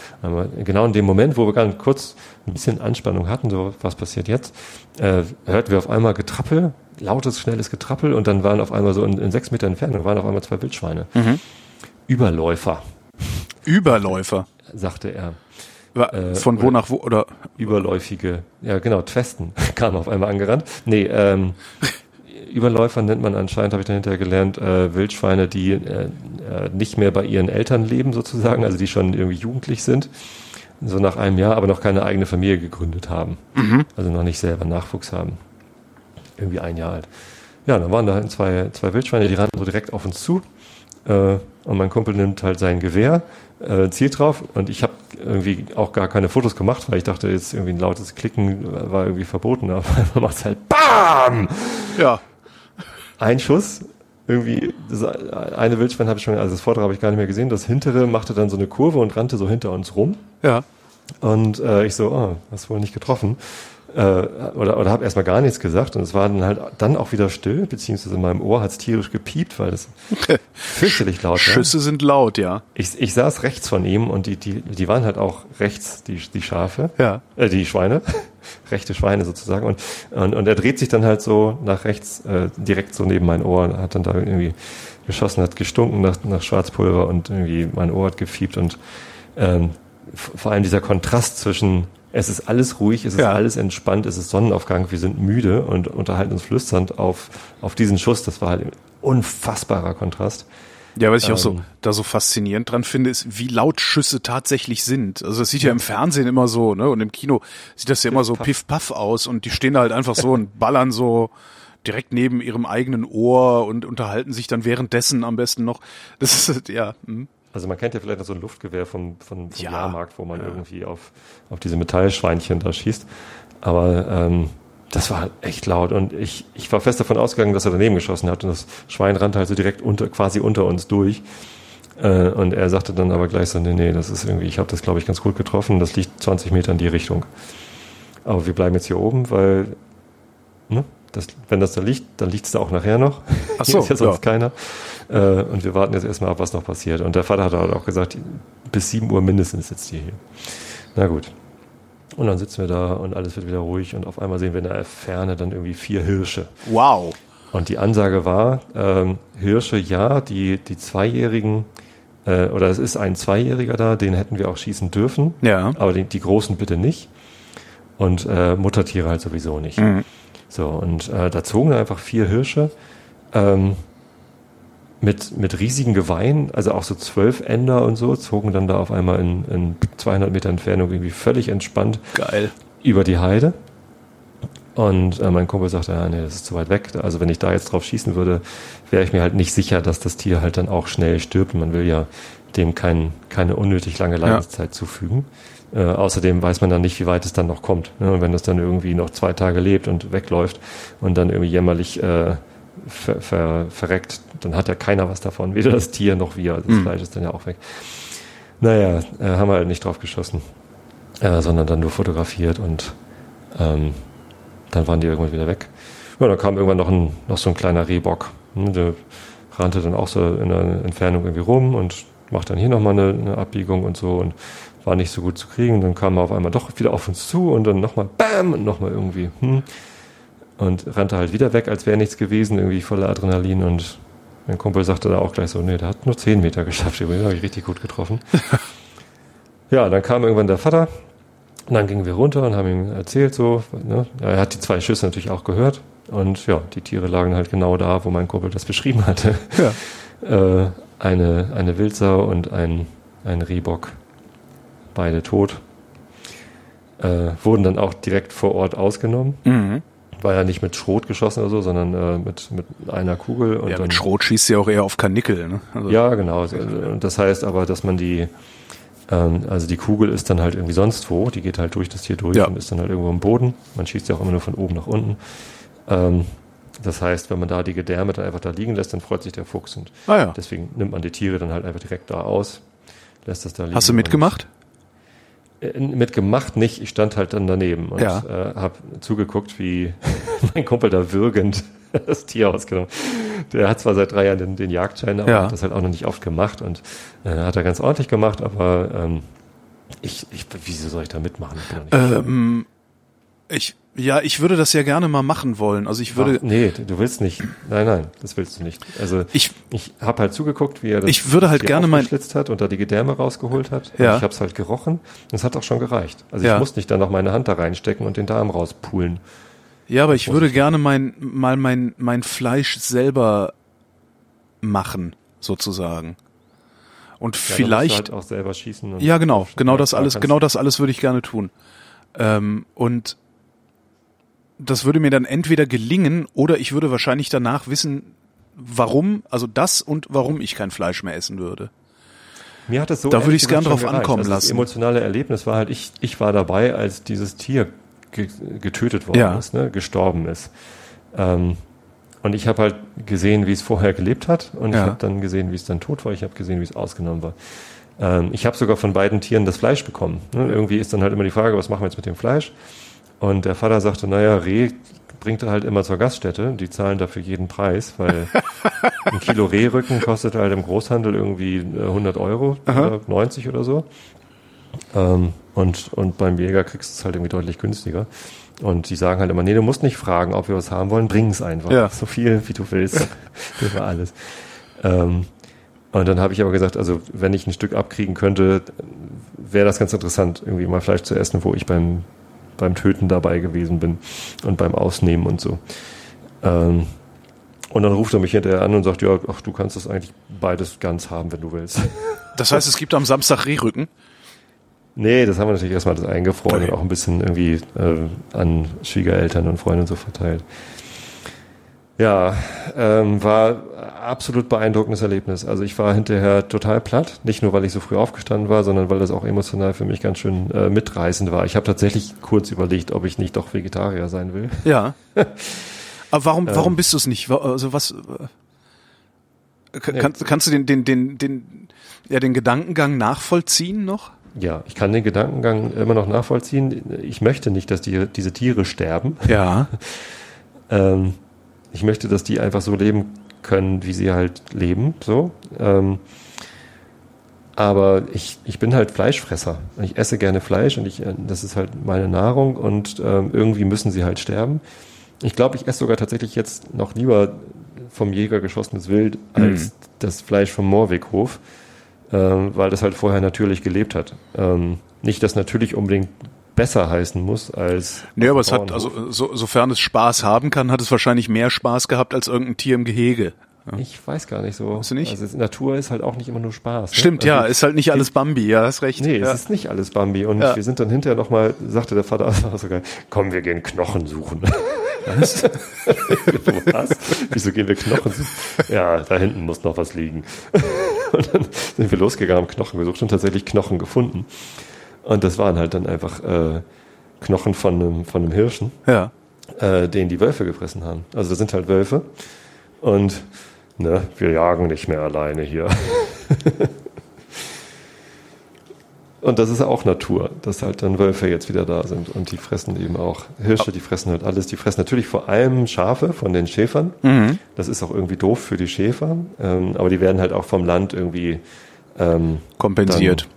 genau in dem Moment, wo wir ganz kurz ein bisschen Anspannung hatten, so was passiert jetzt, äh, hörten wir auf einmal Getrappel, lautes, schnelles Getrappel und dann waren auf einmal so in, in sechs Meter Entfernung waren auf einmal zwei Wildschweine. Mhm. Überläufer. Überläufer, sagte er. Äh, Von wo nach wo oder überläufige, ja genau, Twesten [laughs] kam auf einmal angerannt. Nee, ähm, [laughs] Überläufer nennt man anscheinend, habe ich dann hinterher gelernt, äh, Wildschweine, die äh, äh, nicht mehr bei ihren Eltern leben sozusagen, also die schon irgendwie jugendlich sind, so nach einem Jahr, aber noch keine eigene Familie gegründet haben. Mhm. Also noch nicht selber Nachwuchs haben. Irgendwie ein Jahr alt. Ja, dann waren da zwei, zwei Wildschweine, die rannten so direkt auf uns zu. Äh, und mein Kumpel nimmt halt sein Gewehr, äh, zielt drauf und ich habe irgendwie auch gar keine Fotos gemacht, weil ich dachte, jetzt irgendwie ein lautes Klicken war irgendwie verboten, [laughs] aber man macht halt BAM! Ja ein Schuss, irgendwie, das eine Wildschwein habe ich schon, also das vordere habe ich gar nicht mehr gesehen, das hintere machte dann so eine Kurve und rannte so hinter uns rum. Ja. Und äh, ich so, oh, hast wohl nicht getroffen äh, oder, oder habe erstmal gar nichts gesagt und es war dann halt dann auch wieder still, beziehungsweise in meinem Ohr hat es tierisch gepiept, weil das [laughs] fürchterlich laut war. Schüsse sind laut, ja. Ich, ich saß rechts von ihm und die, die, die waren halt auch rechts, die, die Schafe, ja. äh, die Schweine, [laughs] rechte Schweine sozusagen und, und, und er dreht sich dann halt so nach rechts, äh, direkt so neben mein Ohr, hat dann da irgendwie geschossen, hat gestunken nach, nach Schwarzpulver und irgendwie mein Ohr hat gefiebt und ähm, vor allem dieser Kontrast zwischen Es ist alles ruhig, es ist Ja. alles entspannt, es ist Sonnenaufgang, wir sind müde und unterhalten uns flüsternd auf, auf diesen Schuss. Das war halt ein unfassbarer Kontrast. Ja, was ich auch so Ähm. da so faszinierend dran finde, ist, wie laut Schüsse tatsächlich sind. Also das sieht ja im Fernsehen immer so, ne? Und im Kino sieht das ja immer so piff-paff aus und die stehen da halt einfach so und ballern so direkt neben ihrem eigenen Ohr und unterhalten sich dann währenddessen am besten noch. Das ist halt, ja. Hm. Also man kennt ja vielleicht noch so ein Luftgewehr vom, vom, vom Ja. Jahrmarkt, wo man irgendwie auf, auf diese Metallschweinchen da schießt. Aber ähm, das war halt echt laut und ich, ich war fest davon ausgegangen, dass er daneben geschossen hat und das Schwein rannte halt so direkt unter, quasi unter uns durch. Äh, und er sagte dann aber gleich so, nee, nee, das ist irgendwie, ich habe das glaube ich ganz gut getroffen, das liegt 20 Meter in die Richtung. Aber wir bleiben jetzt hier oben, weil ne, das, wenn das da liegt, dann liegt es da auch nachher noch. Ach [laughs] Hier so, ist ja sonst ja. keiner. Äh, und wir warten jetzt erstmal ab, was noch passiert. Und der Vater hat halt auch gesagt, bis 7 Uhr mindestens sitzt ihr hier. Na gut. Und dann sitzen wir da und alles wird wieder ruhig und auf einmal sehen wir in der Ferne dann irgendwie vier Hirsche. Wow. Und die Ansage war, ähm, Hirsche, ja, die, die Zweijährigen, äh, oder es ist ein Zweijähriger da, den hätten wir auch schießen dürfen, Ja. aber die, die Großen bitte nicht. Und äh, Muttertiere halt sowieso nicht. Mhm. So, und äh, da zogen einfach vier Hirsche ähm, mit, mit riesigen Geweihen, also auch so zwölf Ender und so, zogen dann da auf einmal in, in 200 Meter Entfernung irgendwie völlig entspannt Geil. über die Heide. Und äh, mein Kumpel sagte, ja, nee, das ist zu weit weg. Also wenn ich da jetzt drauf schießen würde, wäre ich mir halt nicht sicher, dass das Tier halt dann auch schnell stirbt. Man will ja dem kein, keine unnötig lange Leidenszeit zufügen. Äh, außerdem weiß man dann nicht, wie weit es dann noch kommt. Ne? Und wenn das dann irgendwie noch zwei Tage lebt und wegläuft und dann irgendwie jämmerlich äh, ver, ver, verreckt, dann hat ja keiner was davon. Weder das Tier noch wir. Also das Fleisch ist dann ja auch weg. Naja, äh, haben wir halt nicht drauf geschossen, äh, sondern dann nur fotografiert und ähm, dann waren die irgendwann wieder weg. Ja, dann kam irgendwann noch, ein, noch so ein kleiner Rehbock. Hm, Der rannte dann auch so in der Entfernung irgendwie rum und macht dann hier nochmal eine, eine Abbiegung und so und war nicht so gut zu kriegen. Dann kam er auf einmal doch wieder auf uns zu und dann nochmal BAM und nochmal irgendwie hm, und rannte halt wieder weg, als wäre nichts gewesen, irgendwie voller Adrenalin und mein Kumpel sagte da auch gleich so, nee, der hat nur 10 Meter geschafft, übrigens habe ich richtig gut getroffen. [laughs] ja, dann kam irgendwann der Vater und dann gingen wir runter und haben ihm erzählt so, ne? er hat die zwei Schüsse natürlich auch gehört und ja, die Tiere lagen halt genau da, wo mein Kumpel das beschrieben hatte. Ja. [laughs] äh, eine, eine Wildsau und ein, ein Rehbock, beide tot. Äh, wurden dann auch direkt vor Ort ausgenommen. Mhm. War ja nicht mit Schrot geschossen oder so, sondern äh, mit, mit einer Kugel. Und Ja, dann, mit Schrot schießt ja auch eher auf Karnickel, ne? Also, Ja, genau. Also, Und das heißt aber, dass man die, ähm, also die Kugel ist dann halt irgendwie sonst wo, die geht halt durch das Tier durch Ja. und ist dann halt irgendwo im Boden. Man schießt ja auch immer nur von oben nach unten. Ähm, das heißt, wenn man da die Gedärme dann einfach da liegen lässt, dann freut sich der Fuchs. Und Ah ja. deswegen nimmt man die Tiere dann halt einfach direkt da aus, lässt das da liegen. Hast du mitgemacht? Äh, mitgemacht nicht, ich stand halt dann daneben und Ja. äh, habe zugeguckt, wie [laughs] mein Kumpel da würgend [laughs] das Tier ausgenommen. Der hat zwar seit drei Jahren den, den Jagdschein, aber Ja. hat das halt auch noch nicht oft gemacht und äh, hat er ganz ordentlich gemacht, aber ähm, ich, ich, wieso soll ich da mitmachen? Ich Ähm, ich, ja, ich würde das ja gerne mal machen wollen. Also ich würde, Ach, nee, du willst nicht. Nein, nein, das willst du nicht. Also ich, ich habe halt zugeguckt, wie er das Ich würde halt gerne mein- hat und da die Gedärme rausgeholt hat. Ja. Ich habe es halt gerochen. Das hat auch schon gereicht. Also Ja. ich muss nicht dann noch meine Hand da reinstecken und den Darm rauspulen. ja, aber ich würde gerne mein, mal mein, mein Fleisch selber machen, sozusagen. Und Ja, vielleicht, du halt auch selber schießen. Ja, genau, genau das alles, genau das alles würde ich gerne tun. Ähm, und das würde mir dann entweder gelingen oder ich würde wahrscheinlich danach wissen, warum, also das und warum ich kein Fleisch mehr essen würde. Mir hat es so Da würde ehrlich ich's gern drauf gereicht. ankommen also Das lassen. emotionale Erlebnis war halt, ich, ich war dabei, als dieses Tier ge getötet worden Ja. ist, ne, gestorben ist. Ähm, und ich habe halt gesehen, wie es vorher gelebt hat und ich Ja. habe dann gesehen, wie es dann tot war. Ich habe gesehen, wie es ausgenommen war. Ähm, ich habe sogar von beiden Tieren das Fleisch bekommen. Ne? Irgendwie ist dann halt immer die Frage, was machen wir jetzt mit dem Fleisch? Und der Vater sagte, naja, Reh bringt er halt immer zur Gaststätte. Die zahlen dafür jeden Preis, weil [laughs] ein Kilo Rehrücken kostet halt im Großhandel irgendwie äh, 100 Euro oder 90 oder so. Ähm, und, und beim Jäger kriegst du es halt irgendwie deutlich günstiger. Und die sagen halt immer, nee, du musst nicht fragen, ob wir was haben wollen, bring es einfach. Ja. So viel, wie du willst. [laughs] das war alles. Ähm, Und dann habe ich aber gesagt, also wenn ich ein Stück abkriegen könnte, wäre das ganz interessant, irgendwie mal Fleisch zu essen, wo ich beim, beim Töten dabei gewesen bin und beim Ausnehmen und so. Ähm, und dann ruft er mich hinterher an und sagt, ja, ach, du kannst das eigentlich beides ganz haben, wenn du willst. [laughs] Das heißt, es gibt am Samstag Rehrücken? Nee, das haben wir natürlich erstmal das eingefroren Okay. und auch ein bisschen irgendwie äh, an Schwiegereltern und Freunde und so verteilt. Ja, ähm, war absolut beeindruckendes Erlebnis. Also ich war hinterher total platt, nicht nur weil ich so früh aufgestanden war, sondern weil das auch emotional für mich ganz schön äh, mitreißend war. Ich habe tatsächlich kurz überlegt, ob ich nicht doch Vegetarier sein will. Ja. [laughs] Aber warum, warum bist du es nicht? Also was? äh, ka- Nee. Kannst, kannst du den, den, den, den, ja, den Gedankengang nachvollziehen noch? Ja, ich kann den Gedankengang immer noch nachvollziehen. Ich möchte nicht, dass die, diese Tiere sterben. Ja. [laughs] Ähm, ich möchte, dass die einfach so leben können, wie sie halt leben. So. Ähm, aber ich, ich bin halt Fleischfresser. Ich esse gerne Fleisch und ich, äh, das ist halt meine Nahrung und ähm, irgendwie müssen sie halt sterben. Ich glaube, ich esse sogar tatsächlich jetzt noch lieber vom Jäger geschossenes Wild als das Fleisch vom Moorweghof, ähm, weil das halt vorher natürlich gelebt hat. Ähm, nicht, dass natürlich unbedingt besser heißen muss als. Nee, aber es hat, also so, sofern es Spaß haben kann, hat es wahrscheinlich mehr Spaß gehabt als irgendein Tier im Gehege. Ich weiß gar nicht so. Weißt du nicht? Also Natur ist halt auch nicht immer nur Spaß. ne? Stimmt, also, ja, ist halt nicht alles Bambi, ja, hast recht. Nee, ja. es ist nicht alles Bambi. Und Ja. wir sind dann hinterher nochmal, sagte der Vater [laughs] auch sogar, komm, wir gehen Knochen suchen. Was? [laughs] was? Wieso gehen wir Knochen suchen? Ja, da hinten muss noch was liegen. [laughs] Und dann sind wir losgegangen, haben Knochen gesucht und tatsächlich Knochen gefunden. Und das waren halt dann einfach äh, Knochen von einem, von einem Hirschen ja. äh, den die Wölfe gefressen haben. Also das sind halt Wölfe und ne, wir jagen nicht mehr alleine hier. [laughs] und das ist auch Natur, dass halt dann Wölfe jetzt wieder da sind und die fressen eben auch Hirsche, die fressen halt alles. Die fressen natürlich vor allem Schafe von den Schäfern. Mhm. Das ist auch irgendwie doof für die Schäfer, ähm, aber die werden halt auch vom Land irgendwie ähm, Kompensiert.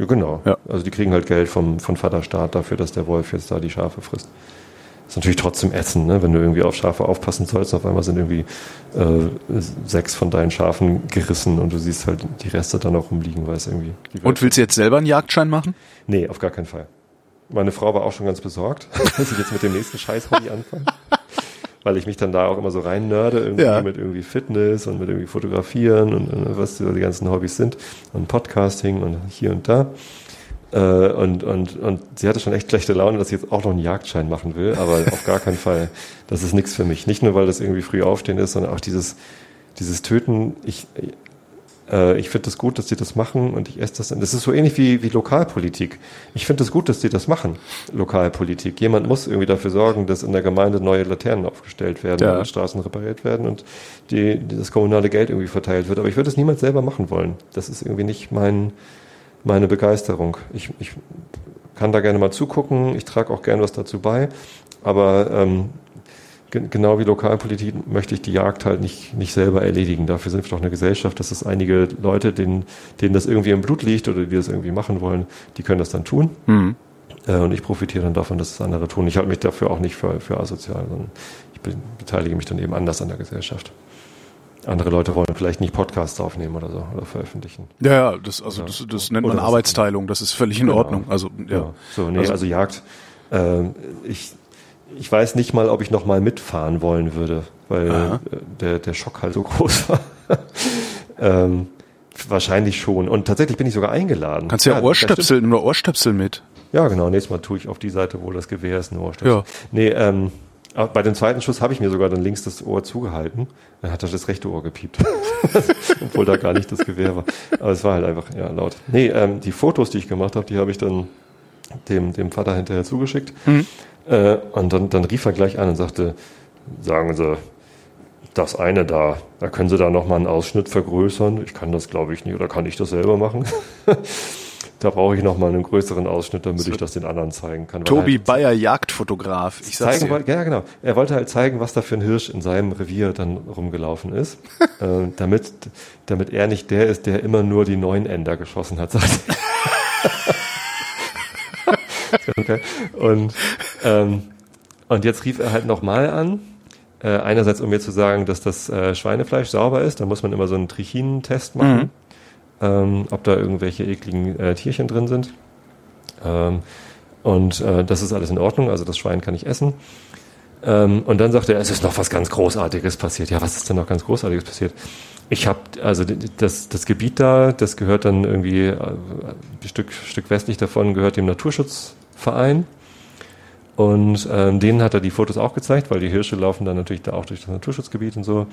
Ja, genau. Ja. Also die kriegen halt Geld vom, von Vaterstaat dafür, dass der Wolf jetzt da die Schafe frisst. Ist natürlich trotzdem ätzend, ne? wenn du irgendwie auf Schafe aufpassen sollst. Auf einmal sind irgendwie äh, sechs von deinen Schafen gerissen und du siehst halt die Reste dann noch rumliegen, weil es irgendwie. Und willst du jetzt selber einen Jagdschein machen? Nee, auf gar keinen Fall. Meine Frau war auch schon ganz besorgt, [laughs] dass ich jetzt mit dem nächsten Scheiß-Hobby anfange. [laughs] Weil ich mich dann da auch immer so rein nörde, irgendwie Ja. mit irgendwie Fitness und mit irgendwie Fotografieren und, und was so die ganzen Hobbys sind und Podcasting und hier und da. Äh, und, und, und sie hatte schon echt schlechte Laune, dass sie jetzt auch noch einen Jagdschein machen will, aber auf gar keinen Fall. Das ist nichts für mich. Nicht nur, weil das irgendwie früh aufstehen ist, sondern auch dieses, dieses Töten. Ich, äh, ich finde es das gut, dass die das machen und ich esse das. Das ist so ähnlich wie, wie Lokalpolitik. Ich finde es das gut, dass die das machen, Lokalpolitik. Jemand muss irgendwie dafür sorgen, dass in der Gemeinde neue Laternen aufgestellt werden Ja. und Straßen repariert werden und die, das kommunale Geld irgendwie verteilt wird. Aber ich würde es niemals selber machen wollen. Das ist irgendwie nicht mein, meine Begeisterung. Ich, ich kann da gerne mal zugucken, ich trage auch gerne was dazu bei, aber ähm, genau wie Lokalpolitik möchte ich die Jagd halt nicht, nicht selber erledigen. Dafür sind wir doch eine Gesellschaft, dass es einige Leute, denen, denen das irgendwie im Blut liegt oder die das irgendwie machen wollen, die können das dann tun. Mhm. Äh, und ich profitiere dann davon, dass es andere tun. Ich halte mich dafür auch nicht für, für asozial, sondern ich be beteilige mich dann eben anders an der Gesellschaft. Andere Leute wollen vielleicht nicht Podcasts aufnehmen oder so oder veröffentlichen. Ja, ja, das, also das, das nennt man Oder Arbeitsteilung, das ist völlig in Genau. Ordnung. Also, ja. Ja. So, nee, Also- also, Jagd. ähm, ich, ich weiß nicht mal, ob ich noch mal mitfahren wollen würde, weil Aha. äh, der, der Schock halt so [laughs] groß war. ähm, wahrscheinlich schon. Und tatsächlich bin ich sogar eingeladen. Kannst ja, das Ohrstöpsel, nur Ohrstöpsel mit. Ja, genau. Nächstes Mal tue ich auf die Seite, wo das Gewehr ist, ein Ohrstöpsel. Ja. Nee, ähm, aber bei dem zweiten Schuss habe ich mir sogar dann links das Ohr zugehalten. Dann hat er das rechte Ohr gepiept. [laughs] Obwohl da gar nicht das Gewehr war. Aber es war halt einfach, ja, laut. Nee, ähm, die Fotos, die ich gemacht habe, die habe ich dann dem, dem Vater hinterher zugeschickt. Äh, und dann, dann rief er gleich an und sagte, sagen Sie, das eine da, da können Sie da nochmal einen Ausschnitt vergrößern. Ich kann das, glaube ich, nicht. Oder kann ich das selber machen? [laughs] da brauche ich nochmal einen größeren Ausschnitt, damit ich das den anderen zeigen kann. Tobi halt Bayer, Jagdfotograf. Ich sag's zeigen wollte, ja genau. Er wollte halt zeigen, was da für ein Hirsch in seinem Revier dann rumgelaufen ist, [laughs] äh, damit, damit er nicht der ist, der immer nur die neuen Ender geschossen hat. [laughs] [laughs] Und ähm, und jetzt rief er halt nochmal an Äh, einerseits, um mir zu sagen, dass das äh, Schweinefleisch sauber ist. Da muss man immer so einen Trichinentest machen, Mhm. ähm, ob da irgendwelche ekligen äh, Tierchen drin sind. Ähm, und äh, das ist alles in Ordnung, also das Schwein kann ich essen. Ähm, und dann sagt er, es ist noch was ganz Großartiges passiert. Ja, was ist denn noch ganz Großartiges passiert? Ich habe, also das, das Gebiet da, das gehört dann irgendwie, äh, ein Stück, Stück westlich davon gehört dem Naturschutzverein. Und ähm, denen hat er die Fotos auch gezeigt, weil die Hirsche laufen dann natürlich da auch durch das Naturschutzgebiet und so.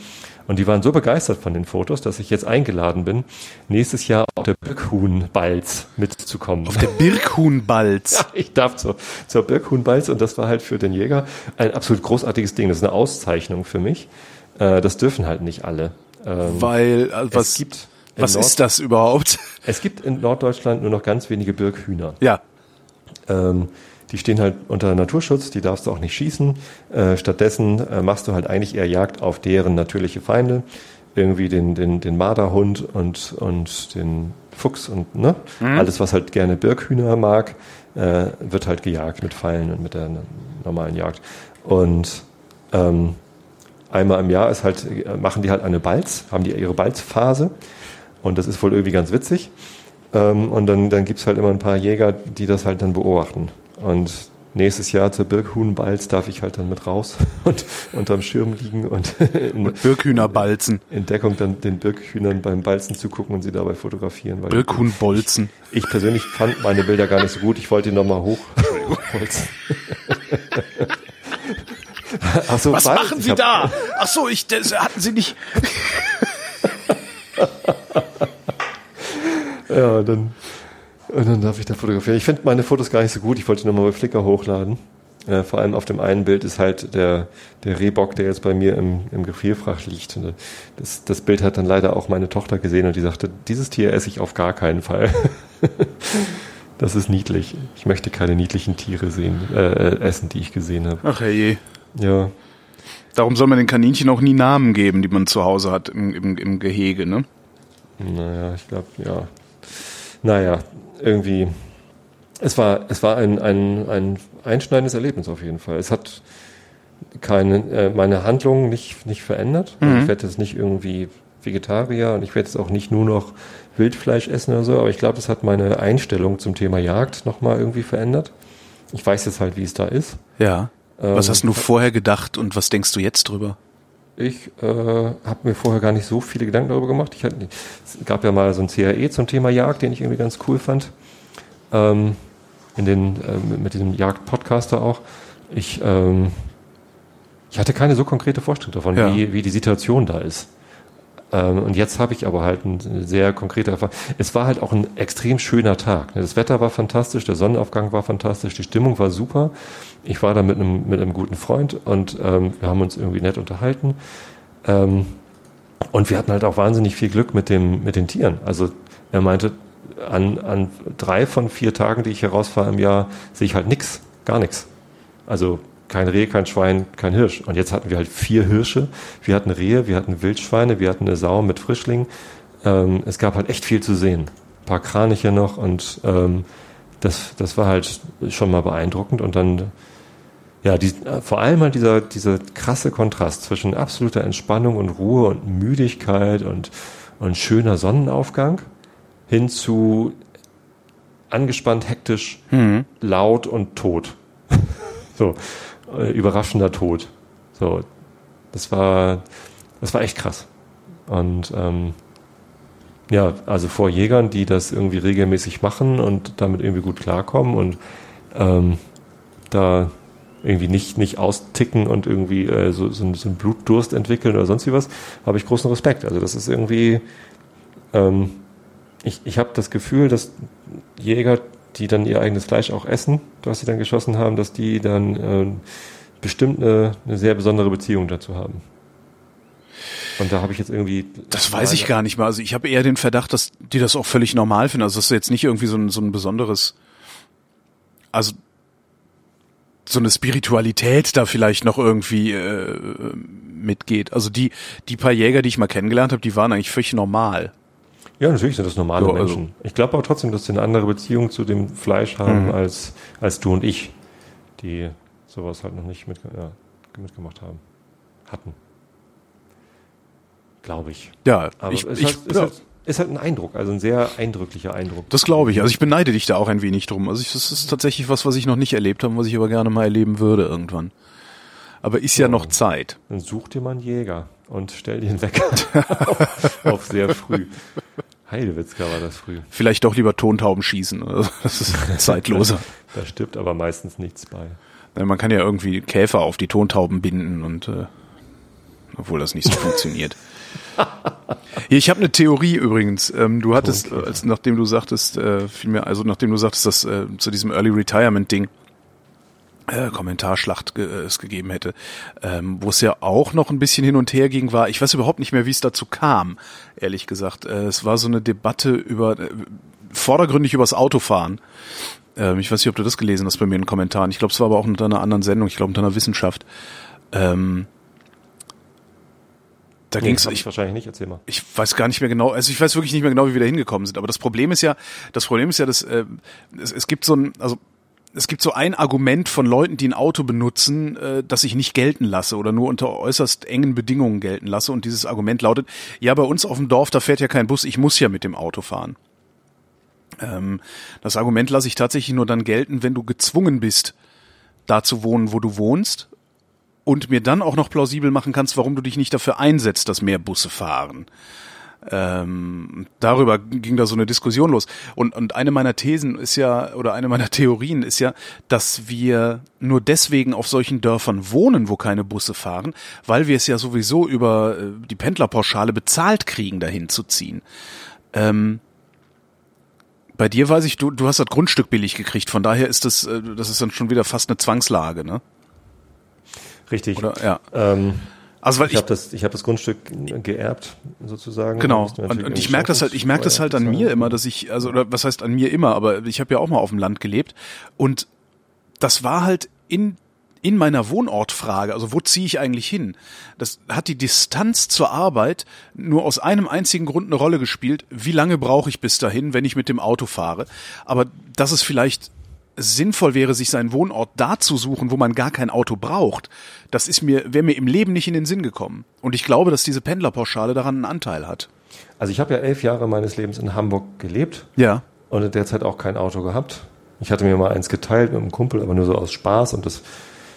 Und die waren so begeistert von den Fotos, dass ich jetzt eingeladen bin, nächstes Jahr auf der Birkhuhn-Balz mitzukommen. Auf der Birkhuhnbalz. [laughs] Ich darf zur, zur Birkhuhnbalz und das war halt für den Jäger ein absolut großartiges Ding. Das ist eine Auszeichnung für mich. Äh, das dürfen halt nicht alle. Ähm, Weil, es was, gibt in was Nord- ist das überhaupt? [laughs] Es gibt in Norddeutschland nur noch ganz wenige Birkhühner. Ja. Ähm, die stehen halt unter Naturschutz, die darfst du auch nicht schießen. Äh, stattdessen äh, machst du halt eigentlich eher Jagd auf deren natürliche Feinde. Irgendwie den, den, den Marderhund und, und den Fuchs und ne? alles, was halt gerne Birkhühner mag, äh, wird halt gejagt mit Pfeilen und mit der normalen Jagd. Und ähm, einmal im Jahr ist halt, äh, machen die halt eine Balz, haben die ihre Balzphase. Und das ist wohl irgendwie ganz witzig. Ähm, und dann, dann gibt's halt immer ein paar Jäger, die das halt dann beobachten. Und nächstes Jahr zur Birkhuhnbalz darf ich halt dann mit raus [laughs] und unterm Schirm liegen und [laughs] in, Birkhühnerbalzen. in Deckung dann den Birkhühnern beim Balzen zugucken und sie dabei fotografieren. Weil Birkhuhnbolzen. ich persönlich fand meine Bilder gar nicht so gut. Ich wollte die nochmal hoch. [laughs] Ach so, Was warte, machen Sie da? Ach so, ich, das hatten Sie nicht. [laughs] Ja, dann, und dann darf ich da fotografieren. Ich finde meine Fotos gar nicht so gut. Ich wollte nochmal bei Flickr hochladen. Äh, vor allem auf dem einen Bild ist halt der, der Rehbock, der jetzt bei mir im, im Gefrierfach liegt. Und das, das Bild hat dann leider auch meine Tochter gesehen und die sagte, dieses Tier esse ich auf gar keinen Fall. [laughs] das ist niedlich. Ich möchte keine niedlichen Tiere sehen, äh, essen, die ich gesehen habe. Ach je. Ja. Darum soll man den Kaninchen auch nie Namen geben, die man zu Hause hat im, im, im Gehege, ne? Naja, ich glaube, ja. Naja, irgendwie. Es war, es war ein, ein, ein einschneidendes Erlebnis auf jeden Fall. Es hat keine, äh, meine Handlung nicht, nicht verändert. Also Ich werde jetzt nicht irgendwie Vegetarier und ich werde jetzt auch nicht nur noch Wildfleisch essen oder so, aber ich glaube, es hat meine Einstellung zum Thema Jagd nochmal irgendwie verändert. Ich weiß jetzt halt, wie es da ist. Ja. Was Ähm, hast du vorher gedacht und was denkst du jetzt drüber? Ich äh, habe mir vorher gar nicht so viele Gedanken darüber gemacht. Ich hatte, es gab ja mal so ein CAE zum Thema Jagd, den ich irgendwie ganz cool fand. Ähm, in den, äh, mit diesem Jagd-Podcaster auch. Ich, ähm, ich hatte keine so konkrete Vorstellung davon, Ja. wie, wie die Situation da ist. Ähm, und jetzt habe ich aber halt eine sehr konkrete Erfahrung. Es war halt auch ein extrem schöner Tag. Das Wetter war fantastisch, der Sonnenaufgang war fantastisch, die Stimmung war super. Ich war da mit einem, mit einem guten Freund und ähm, wir haben uns irgendwie nett unterhalten. Ähm, und wir hatten halt auch wahnsinnig viel Glück mit, dem, mit den Tieren. Also er meinte, an, an drei von vier Tagen, die ich hier rausfahre im Jahr, sehe ich halt nix, gar nichts. Also kein Reh, kein Schwein, kein Hirsch. Und jetzt hatten wir halt vier Hirsche, wir hatten Rehe, wir hatten Wildschweine, wir hatten eine Sau mit Frischling. Ähm, es gab halt echt viel zu sehen. Ein paar Kraniche noch und ähm, das, das war halt schon mal beeindruckend. Und dann, ja, die, äh, vor allem halt dieser, dieser krasse Kontrast zwischen absoluter Entspannung und Ruhe und Müdigkeit und, und schöner Sonnenaufgang hin zu angespannt, hektisch, laut und tot. [laughs] so, äh, überraschender Tod. So, das war, das war echt krass. Und ähm, ja, also vor Jägern, die das irgendwie regelmäßig machen und damit irgendwie gut klarkommen und ähm, da irgendwie nicht, nicht austicken und irgendwie äh, so, so, so einen Blutdurst entwickeln oder sonst wie was, habe ich großen Respekt. Also das ist irgendwie, ähm, ich, ich habe das Gefühl, dass Jäger, die dann ihr eigenes Fleisch auch essen, was sie dann geschossen haben, dass die dann äh, bestimmt eine, eine sehr besondere Beziehung dazu haben. Und da habe ich jetzt irgendwie. Das weiß ich gar nicht mehr. Also ich habe eher den Verdacht, dass die das auch völlig normal finden. Also dass jetzt nicht irgendwie so ein, so ein besonderes, also so eine Spiritualität da vielleicht noch irgendwie äh, mitgeht. Also die die paar Jäger, die ich mal kennengelernt habe, die waren eigentlich völlig normal. Ja, natürlich sind das normale Ja, also- Menschen. Ich glaube aber trotzdem, dass sie eine andere Beziehung zu dem Fleisch haben Mhm. als, als du und ich, die sowas halt noch nicht mit, ja, mitgemacht haben. hatten. Glaube ich. Ja, Aber ich, es ich, ist, halt, ja, halt, ist halt ein Eindruck, also ein sehr eindrücklicher Eindruck. das glaube ich. Also ich beneide dich da auch ein wenig drum. Also ich, das ist tatsächlich was, was ich noch nicht erlebt habe, was ich aber gerne mal erleben würde irgendwann. Aber ist ja noch Zeit. Dann such dir mal einen Jäger und stell den Wecker auf, [laughs] auf sehr früh. Heidewitzka war das früh. Vielleicht doch lieber Tontauben schießen. Also das ist [laughs] zeitloser. Da stirbt aber meistens nichts bei. Man kann ja irgendwie Käfer auf die Tontauben binden und äh, obwohl das nicht so funktioniert. [laughs] Hier, ich habe eine Theorie übrigens. Ähm, du hattest, äh, als, nachdem du sagtest, äh, vielmehr, also nachdem du sagtest, dass äh, zu diesem Early Retirement Ding äh, Kommentarschlacht ge äh, es gegeben hätte, ähm, wo es ja auch noch ein bisschen hin und her ging, war, ich weiß überhaupt nicht mehr, wie es dazu kam, ehrlich gesagt. Äh, es war so eine Debatte über äh, vordergründig übers Autofahren. Ähm, ich weiß nicht, ob du das gelesen hast bei mir in den Kommentaren. Ich glaube, es war aber auch unter einer anderen Sendung, ich glaube unter einer Wissenschaft. Ähm, da Nee, ging's, ich wahrscheinlich nicht, erzähl mal. ich weiß gar nicht mehr genau, also ich weiß wirklich nicht mehr genau, wie wir da hingekommen sind. Aber das Problem ist ja, das Problem ist ja, dass äh, es, es gibt so ein, also es gibt so ein Argument von Leuten, die ein Auto benutzen, äh, das ich nicht gelten lasse oder nur unter äußerst engen Bedingungen gelten lasse. Und dieses Argument lautet: Ja, bei uns auf dem Dorf, da fährt ja kein Bus, ich muss ja mit dem Auto fahren. Ähm, das Argument lasse ich tatsächlich nur dann gelten, wenn du gezwungen bist, da zu wohnen, wo du wohnst und mir dann auch noch plausibel machen kannst, warum du dich nicht dafür einsetzt, dass mehr Busse fahren. Ähm, darüber ging da so eine Diskussion los. Und, und eine meiner Thesen ist ja, oder eine meiner [laughs] Theorien ist ja, dass wir nur deswegen auf solchen Dörfern wohnen, wo keine Busse fahren, weil wir es ja sowieso über äh, die Pendlerpauschale bezahlt kriegen, dahin zu ziehen. Ähm, bei dir weiß ich, du, du hast das Grundstück billig gekriegt, von daher ist das, äh, das ist dann schon wieder fast eine Zwangslage, ne? Richtig. Oder ja. Ähm, Also weil ich ich, habe das, ich hab das Grundstück geerbt, sozusagen. genau und, und ich merke das halt, ich merke das halt an mir immer, dass ich also oder was heißt an mir immer, aber ich habe ja auch mal auf dem Land gelebt und das war halt in in meiner Wohnortfrage, also wo ziehe ich eigentlich hin? Das hat die Distanz zur Arbeit nur aus einem einzigen Grund eine Rolle gespielt. Wie lange brauche ich bis dahin, wenn ich mit dem Auto fahre? Aber dass es vielleicht sinnvoll wäre, sich seinen Wohnort da zu suchen, wo man gar kein Auto braucht, das ist mir, wäre mir im Leben nicht in den Sinn gekommen. Und ich glaube, dass diese Pendlerpauschale daran einen Anteil hat. Also ich habe ja elf Jahre meines Lebens in Hamburg gelebt Ja. und in der Zeit auch kein Auto gehabt. Ich hatte mir mal eins geteilt mit einem Kumpel, aber nur so aus Spaß und das,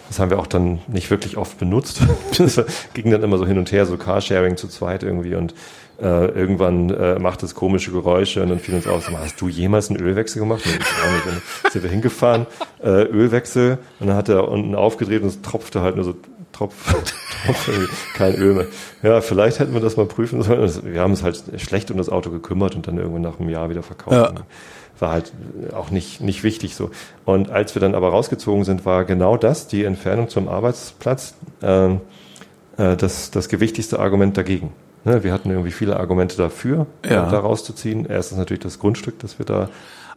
das haben wir auch dann nicht wirklich oft benutzt. [laughs] Das ging dann immer so hin und her, so Carsharing zu zweit irgendwie und äh, irgendwann äh, macht es komische Geräusche und dann fiel uns auf, mal, hast du jemals einen Ölwechsel gemacht? Nicht. Dann sind wir hingefahren, äh, Ölwechsel und dann hat er unten aufgedreht und es tropfte halt nur so Tropf, [laughs] Tropf irgendwie, kein Öl mehr. Ja, vielleicht hätten wir das mal prüfen sollen. Wir haben uns halt schlecht um das Auto gekümmert und dann irgendwann nach einem Jahr wieder verkauft. Ja. War halt auch nicht, nicht wichtig so. Und als wir dann aber rausgezogen sind, war genau das, die Entfernung zum Arbeitsplatz, ähm, äh, das, das gewichtigste Argument dagegen. Ne, wir hatten irgendwie viele Argumente dafür, Ja. äh, da rauszuziehen. Erstens natürlich das Grundstück, das wir da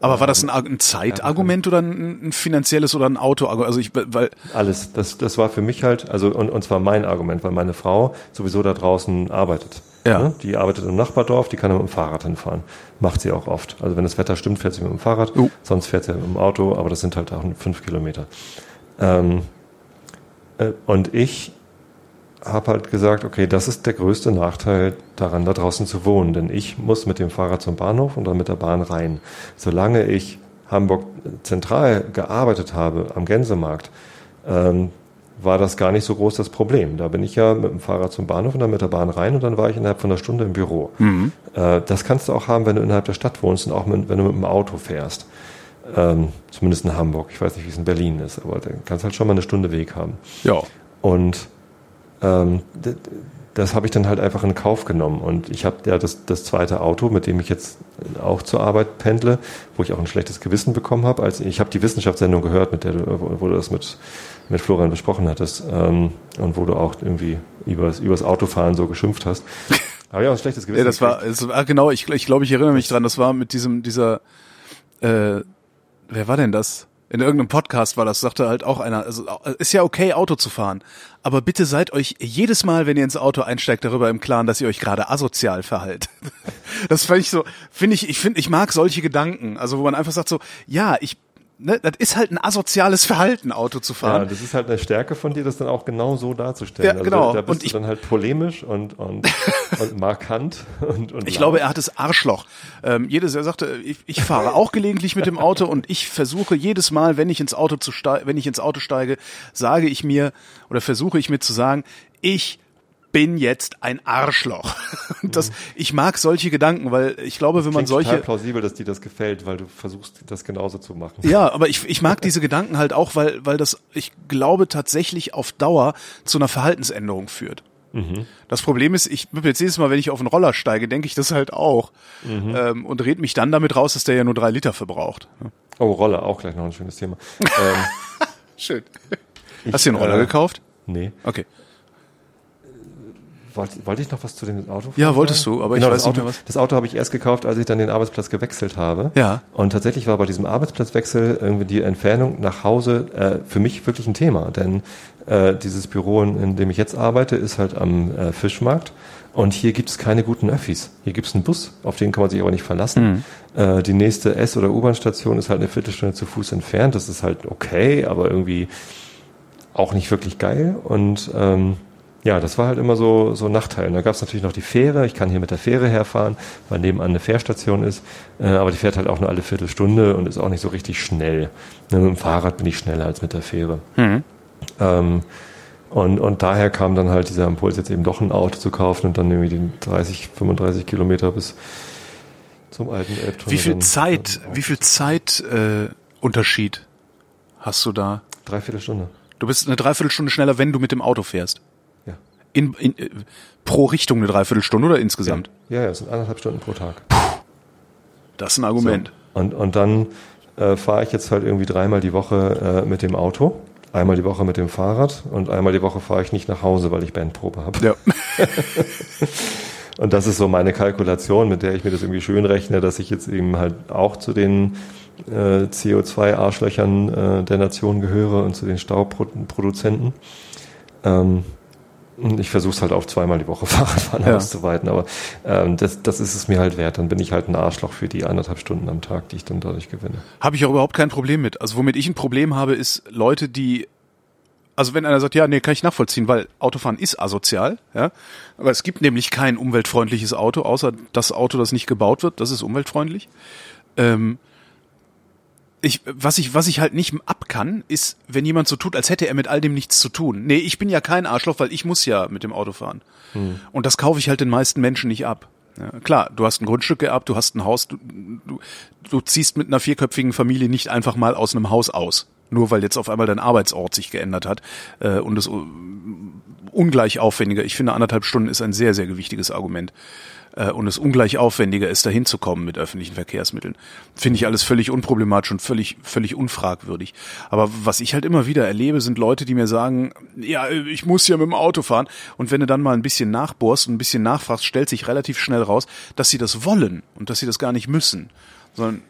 Aber war das ein, Ar- ein Zeitargument oder ein, ein finanzielles oder ein Autoargument? Also ich, weil, Alles. Das, das war für mich halt, also und, und zwar mein Argument, weil meine Frau sowieso da draußen arbeitet. Ja. Ne? Die arbeitet im Nachbardorf, die kann mit dem Fahrrad hinfahren. Macht sie auch oft. Also wenn das Wetter stimmt, fährt sie mit dem Fahrrad, Oh. sonst fährt sie mit dem Auto, aber das sind halt auch fünf Kilometer. Ähm, äh, und ich habe halt gesagt, okay, das ist der größte Nachteil daran, da draußen zu wohnen, denn ich muss mit dem Fahrrad zum Bahnhof und dann mit der Bahn rein. Solange ich Hamburg zentral gearbeitet habe am Gänsemarkt, ähm, war das gar nicht so groß das Problem. Da bin ich ja mit dem Fahrrad zum Bahnhof und dann mit der Bahn rein und dann war ich innerhalb von einer Stunde im Büro. Äh, das kannst du auch haben, wenn du innerhalb der Stadt wohnst und auch mit, wenn du mit dem Auto fährst. Ähm, zumindest in Hamburg. Ich weiß nicht, wie es in Berlin ist, aber da kannst du halt schon mal eine Stunde Weg haben. ja. Und ähm, das habe ich dann halt einfach in Kauf genommen. Und ich habe ja das, das zweite Auto, mit dem ich jetzt auch zur Arbeit pendle, wo ich auch ein schlechtes Gewissen bekommen habe. Als ich habe die Wissenschaftssendung gehört, mit der du, wo, du das mit, mit Florian besprochen hattest ähm, und wo du auch irgendwie übers, übers Autofahren so geschimpft hast. [laughs] Ich auch ein schlechtes Gewissen. Ja, das war, es war genau, ich, ich glaube, ich erinnere mich dran, das war mit diesem, dieser, äh, wer war denn das? In irgendeinem Podcast war das, sagte halt auch einer, also ist ja okay, Auto zu fahren, aber bitte seid euch jedes Mal, wenn ihr ins Auto einsteigt, darüber im Klaren, dass ihr euch gerade asozial verhaltet. [laughs] Das fand ich so, finde ich, ich finde, ich mag solche Gedanken, also wo man einfach sagt so, ja, ich, ne, das ist halt ein asoziales Verhalten, Auto zu Ja, fahren. das ist halt eine Stärke von dir, das dann auch genau so darzustellen. Ja, genau. Da bist Und du ich- dann halt polemisch und, und, [laughs] und markant und, und Ich laut. glaube, er hat das Arschloch. Ähm, jedes, er sagte, ich, ich fahre auch gelegentlich mit dem Auto und ich versuche jedes Mal, wenn ich ins Auto zu steige, wenn ich ins Auto steige, sage ich mir oder versuche ich mir zu sagen, ich bin jetzt ein Arschloch. [laughs] Das, ich mag solche Gedanken, weil ich glaube, wenn man Klingt total solche, plausibel, dass dir das gefällt, weil du versuchst, das genauso zu machen. ja, aber ich, ich mag diese Gedanken halt auch, weil, weil das, ich glaube, tatsächlich auf Dauer zu einer Verhaltensänderung führt. Das Problem ist, ich jetzt jedes Mal, wenn ich auf einen Roller steige, denke ich das halt auch ähm, und red mich dann damit raus, dass der ja nur drei Liter verbraucht. Oh, Roller, auch gleich noch ein schönes Thema. [laughs] ähm, Schön. Hast du dir einen Roller äh, gekauft? nee. Okay. Wollte, wollte ich noch was zu dem Auto Ja, sagen? wolltest du, aber ich genau, weiß das nicht Auto, mehr was. Das Auto habe ich erst gekauft, als ich dann den Arbeitsplatz gewechselt habe. Ja. Und tatsächlich war bei diesem Arbeitsplatzwechsel irgendwie die Entfernung nach Hause äh, für mich wirklich ein Thema. Denn äh, dieses Büro, in, in dem ich jetzt arbeite, ist halt am äh, Fischmarkt. Und hier gibt es keine guten Öffis. Hier gibt es einen Bus, auf den kann man sich aber nicht verlassen. Äh, die nächste S- oder U-Bahn-Station ist halt eine Viertelstunde zu Fuß entfernt. Das ist halt okay, aber irgendwie auch nicht wirklich geil. Und ähm, ja, das war halt immer so, so ein Nachteil. Da gab es natürlich noch die Fähre. Ich kann hier mit der Fähre herfahren, weil nebenan eine Fährstation ist. Äh, aber die fährt halt auch nur alle Viertelstunde und ist auch nicht so richtig schnell. Ne, mit dem Fahrrad bin ich schneller als mit der Fähre. Ähm, und, und daher kam dann halt dieser Impuls, jetzt eben doch ein Auto zu kaufen und dann irgendwie den 30, 35 Kilometer bis zum alten Elbtunnel. Wie viel Zeit, dann- wie viel Zeit äh, Unterschied hast du da? Dreiviertel Stunde. Du bist eine Dreiviertelstunde schneller, wenn du mit dem Auto fährst. In, in, äh, pro Richtung eine Dreiviertelstunde oder insgesamt? Ja, ja, es sind anderthalb Stunden pro Tag. Das ist ein Argument. So. Und, und dann äh, fahre ich jetzt halt irgendwie dreimal die Woche äh, mit dem Auto, einmal die Woche mit dem Fahrrad und einmal die Woche fahre ich nicht nach Hause, weil ich Bandprobe habe. Ja. [laughs] Und das ist so meine Kalkulation, mit der ich mir das irgendwie schön rechne, dass ich jetzt eben halt auch zu den äh, CO2-Arschlöchern äh, der Nation gehöre und zu den Staubproduzenten. Ähm, ich versuche es halt auf zweimal die Woche [laughs] Fahrradfahren Ja. auszuweiten, aber ähm, das, das ist es mir halt wert. Dann bin ich halt ein Arschloch für die anderthalb Stunden am Tag, die ich dann dadurch gewinne. Habe ich auch überhaupt kein Problem mit. Also womit ich ein Problem habe, ist Leute, die also wenn einer sagt, ja, nee, kann ich nachvollziehen, weil Autofahren ist asozial, ja. Aber es gibt nämlich kein umweltfreundliches Auto, außer das Auto, das nicht gebaut wird, das ist umweltfreundlich. Ähm, ich, was ich, was ich halt nicht ab kann, ist, wenn jemand so tut, als hätte er mit all dem nichts zu tun. Nee, ich bin ja kein Arschloch, weil ich muss ja mit dem Auto fahren. Und das kaufe ich halt den meisten Menschen nicht ab. Ja, klar, du hast ein Grundstück geerbt, du hast ein Haus, du, du, du ziehst mit einer vierköpfigen Familie nicht einfach mal aus einem Haus aus. Nur weil jetzt auf einmal dein Arbeitsort sich geändert hat äh, und es uh, ungleich aufwendiger. Ich finde, anderthalb Stunden ist ein sehr, sehr gewichtiges Argument. Äh, und es ungleich aufwendiger ist, dahin zu kommen mit öffentlichen Verkehrsmitteln. Finde ich alles völlig unproblematisch und völlig, völlig unfragwürdig. Aber was ich halt immer wieder erlebe, sind Leute, die mir sagen, ja, ich muss ja mit dem Auto fahren. Und wenn du dann mal ein bisschen nachbohrst und ein bisschen nachfragst, stellt sich relativ schnell raus, dass sie das wollen und dass sie das gar nicht müssen. Sondern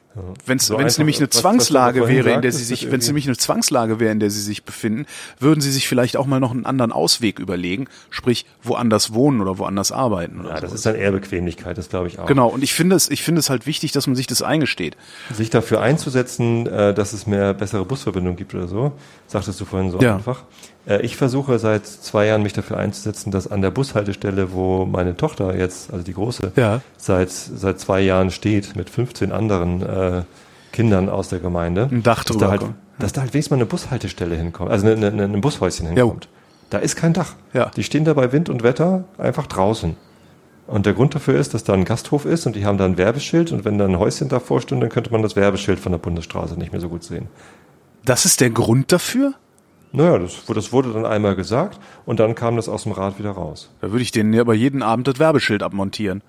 wenn es So wenn es einfach, nämlich eine was- Zwangslage wäre, in der sie sich, wenn es nämlich eine Zwangslage wäre, in der sie sich befinden, würden sie sich vielleicht auch mal noch einen anderen Ausweg überlegen, sprich woanders wohnen oder woanders arbeiten oder Ja, das sowas. ist dann eher Bequemlichkeit, das glaube ich auch. Genau, und ich finde es, ich finde es halt wichtig, dass man sich das eingesteht. Sich dafür einzusetzen, äh, dass es mehr bessere Busverbindungen gibt oder so, sagtest du vorhin so Ja. einfach. Äh, ich versuche seit zwei Jahren mich dafür einzusetzen, dass an der Bushaltestelle, wo meine Tochter jetzt, also die große, Ja. seit, seit zwei Jahren steht, mit 15 anderen äh, Kindern aus der Gemeinde, Ein Dach dass da, halt, dass da halt wenigstens mal eine Bushaltestelle hinkommt, also eine, eine, ein Bushäuschen hinkommt. Da ist kein Dach. Ja. Die stehen da bei Wind und Wetter einfach draußen. Und der Grund dafür ist, dass da ein Gasthof ist und die haben da ein Werbeschild und wenn da ein Häuschen davor stünde, dann könnte man das Werbeschild von der Bundesstraße nicht mehr so gut sehen. Das ist der Grund dafür? Naja, das, das wurde dann einmal gesagt und dann kam das aus dem Rat wieder raus. Da würde ich denen ja aber jeden Abend das Werbeschild abmontieren.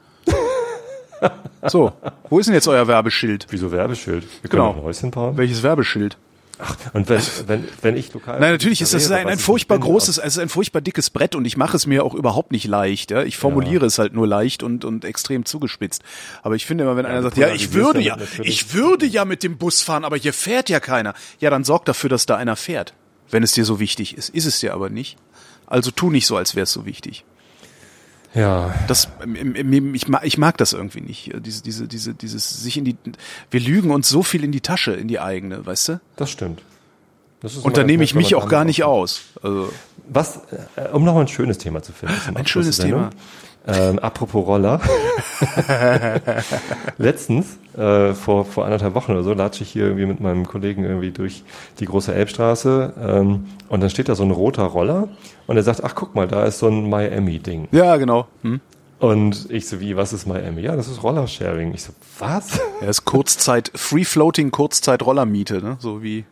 so, wo ist denn jetzt euer Werbeschild? Wieso Werbeschild? Wir Genau. können auch ein Häuschen bauen. Welches Werbeschild? Und wenn, wenn, wenn ich lokal. Nein, natürlich ist das ein, ein ich furchtbar großes, es ist ein furchtbar dickes Brett und ich mache es mir auch überhaupt nicht leicht. Ja? Ich formuliere es halt nur leicht und, und extrem zugespitzt. Aber ich finde immer, wenn einer du sagt, ja, ich polarisierst würde ja, ich würde ja mit dem Bus fahren, aber hier fährt ja keiner. Ja, dann sorg dafür, dass da einer fährt, wenn es dir so wichtig ist. Ist es dir aber nicht. Also tu nicht so, als wäre es so wichtig. Ja. Das, im- im- im- ich, mag, ich mag das irgendwie nicht. Diese, diese, diese, dieses sich in die, wir lügen uns so viel in die Tasche, in die eigene, weißt du? Das stimmt. Das Und da nehme ich mich auch gar nicht aus. Also, Was, äh, um noch mal ein schönes Thema zu finden. Ein schönes Sendung. Ähm, apropos Roller. [laughs] Letztens, äh, vor, vor anderthalb Wochen oder so, latsche ich hier irgendwie mit meinem Kollegen irgendwie durch die große Elbstraße ähm, und dann steht da so ein roter Roller und er sagt, ach guck mal, da ist so ein Miami-Ding. ja, genau. Hm? Und ich so, wie, was ist Miami? Ja, das ist Rollersharing. Ich so, was? [laughs] Ja, ist Kurzzeit, Free Floating Kurzzeit Rollermiete, ne? So wie,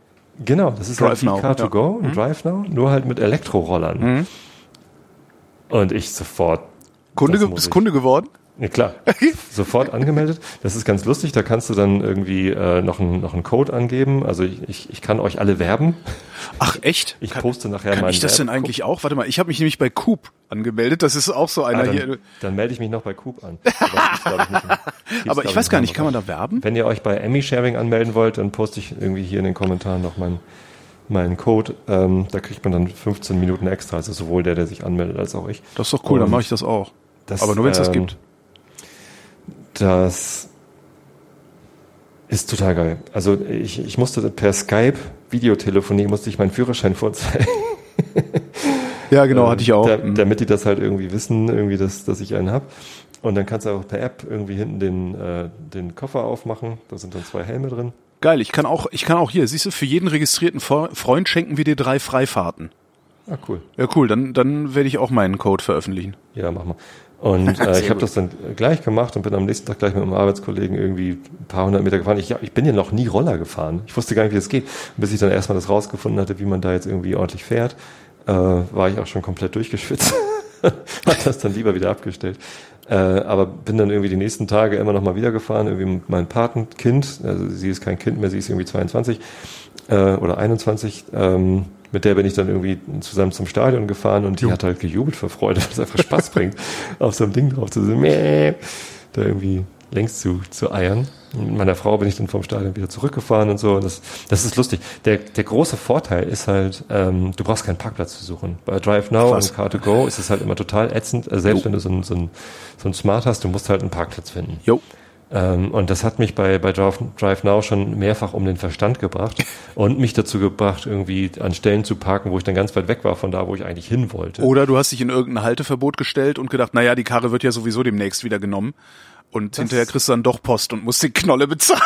Genau, das ist Drive halt Now, Car2Go ja. Mhm. und Drive Now, nur halt mit Elektrorollern. Und ich sofort. Kunde, das bist. Kunde geworden? Ja, klar. Sofort angemeldet. Das ist ganz lustig. Da kannst du dann irgendwie äh, noch, einen, noch einen Code angeben. Also ich, ich, ich kann euch alle werben. Ach, echt? Ich kann, poste nachher Kann ich das denn Werbecode. eigentlich auch? Warte mal, ich habe mich nämlich bei Coop angemeldet. Das ist auch so einer Ah, dann, hier. dann melde ich mich noch bei Coop an. [laughs] Aber, ich, Aber ich weiß gar nicht, kann man da werben? Wenn ihr euch bei Emmy Sharing anmelden wollt, dann poste ich irgendwie hier in den Kommentaren noch meinen meinen Code. Ähm, da kriegt man dann 15 Minuten extra. Also sowohl der, der sich anmeldet, als auch ich. Das ist doch cool, dann Und mache ich das auch. Das, Aber nur wenn es das ähm, gibt. Das ist total geil. Also ich, ich musste per Skype Videotelefonie musste ich meinen Führerschein [laughs] vorzeigen. Ja, genau, hatte ich auch. Da, Mhm. damit die das halt irgendwie wissen, irgendwie, dass, dass ich einen hab. Und dann kannst du auch per App irgendwie hinten den, äh, den Koffer aufmachen. Da sind dann zwei Helme drin. Geil, ich kann auch, ich kann auch hier, siehst du, für jeden registrierten Fre- Freund schenken wir dir drei Freifahrten. Ah, cool. Ja, cool, dann, dann werde ich auch meinen Code veröffentlichen. Ja, mach mal. Und [laughs] äh, ich habe das dann gleich gemacht und bin am nächsten Tag gleich mit einem Arbeitskollegen irgendwie ein paar hundert Meter gefahren. Ich, ich bin ja noch nie Roller gefahren. Ich wusste gar nicht, wie das geht. Bis ich dann erstmal das rausgefunden hatte, wie man da jetzt irgendwie ordentlich fährt, äh, war ich auch schon komplett durchgeschwitzt. [laughs] Hat das dann lieber wieder abgestellt. Äh, aber bin dann irgendwie die nächsten Tage immer noch mal wieder gefahren, irgendwie mit meinem Patenkind. Also sie ist kein Kind mehr, sie ist irgendwie 22 äh, oder 21. Ähm, mit der bin ich dann irgendwie zusammen zum Stadion gefahren und die hat halt gejubelt vor Freude, [laughs] weil es einfach Spaß bringt, auf so einem Ding drauf zu sitzen, da irgendwie längs zu, zu eiern. Und mit meiner Frau bin ich dann vom Stadion wieder zurückgefahren und so. Und das, das ist lustig. Der, der große Vorteil ist halt, ähm, du brauchst keinen Parkplatz zu suchen. Bei Drive Now Was? und Car2Go ist es halt immer total ätzend. Also selbst wenn du so ein, so, ein, so ein Smart hast, du musst halt einen Parkplatz finden. Jo. Ähm, und das hat mich bei, bei Drive, Drive Now schon mehrfach um den Verstand gebracht und mich dazu gebracht, irgendwie an Stellen zu parken, wo ich dann ganz weit weg war von da, wo ich eigentlich hin wollte. Oder du hast dich in irgendein Halteverbot gestellt und gedacht, naja, die Karre wird ja sowieso demnächst wieder genommen. Und hinterher kriegst du dann doch Post und musst die Knolle bezahlen.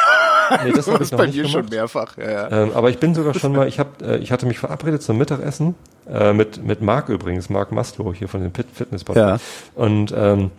Nee, das habe ich bei mir schon mehrfach. Ja, ja. Ähm, aber ich bin sogar schon mal, ich hab, äh, ich hatte mich verabredet zum Mittagessen äh, mit mit Marc übrigens, Marc Maslow hier von den Pit Fitness Ja. Und ähm,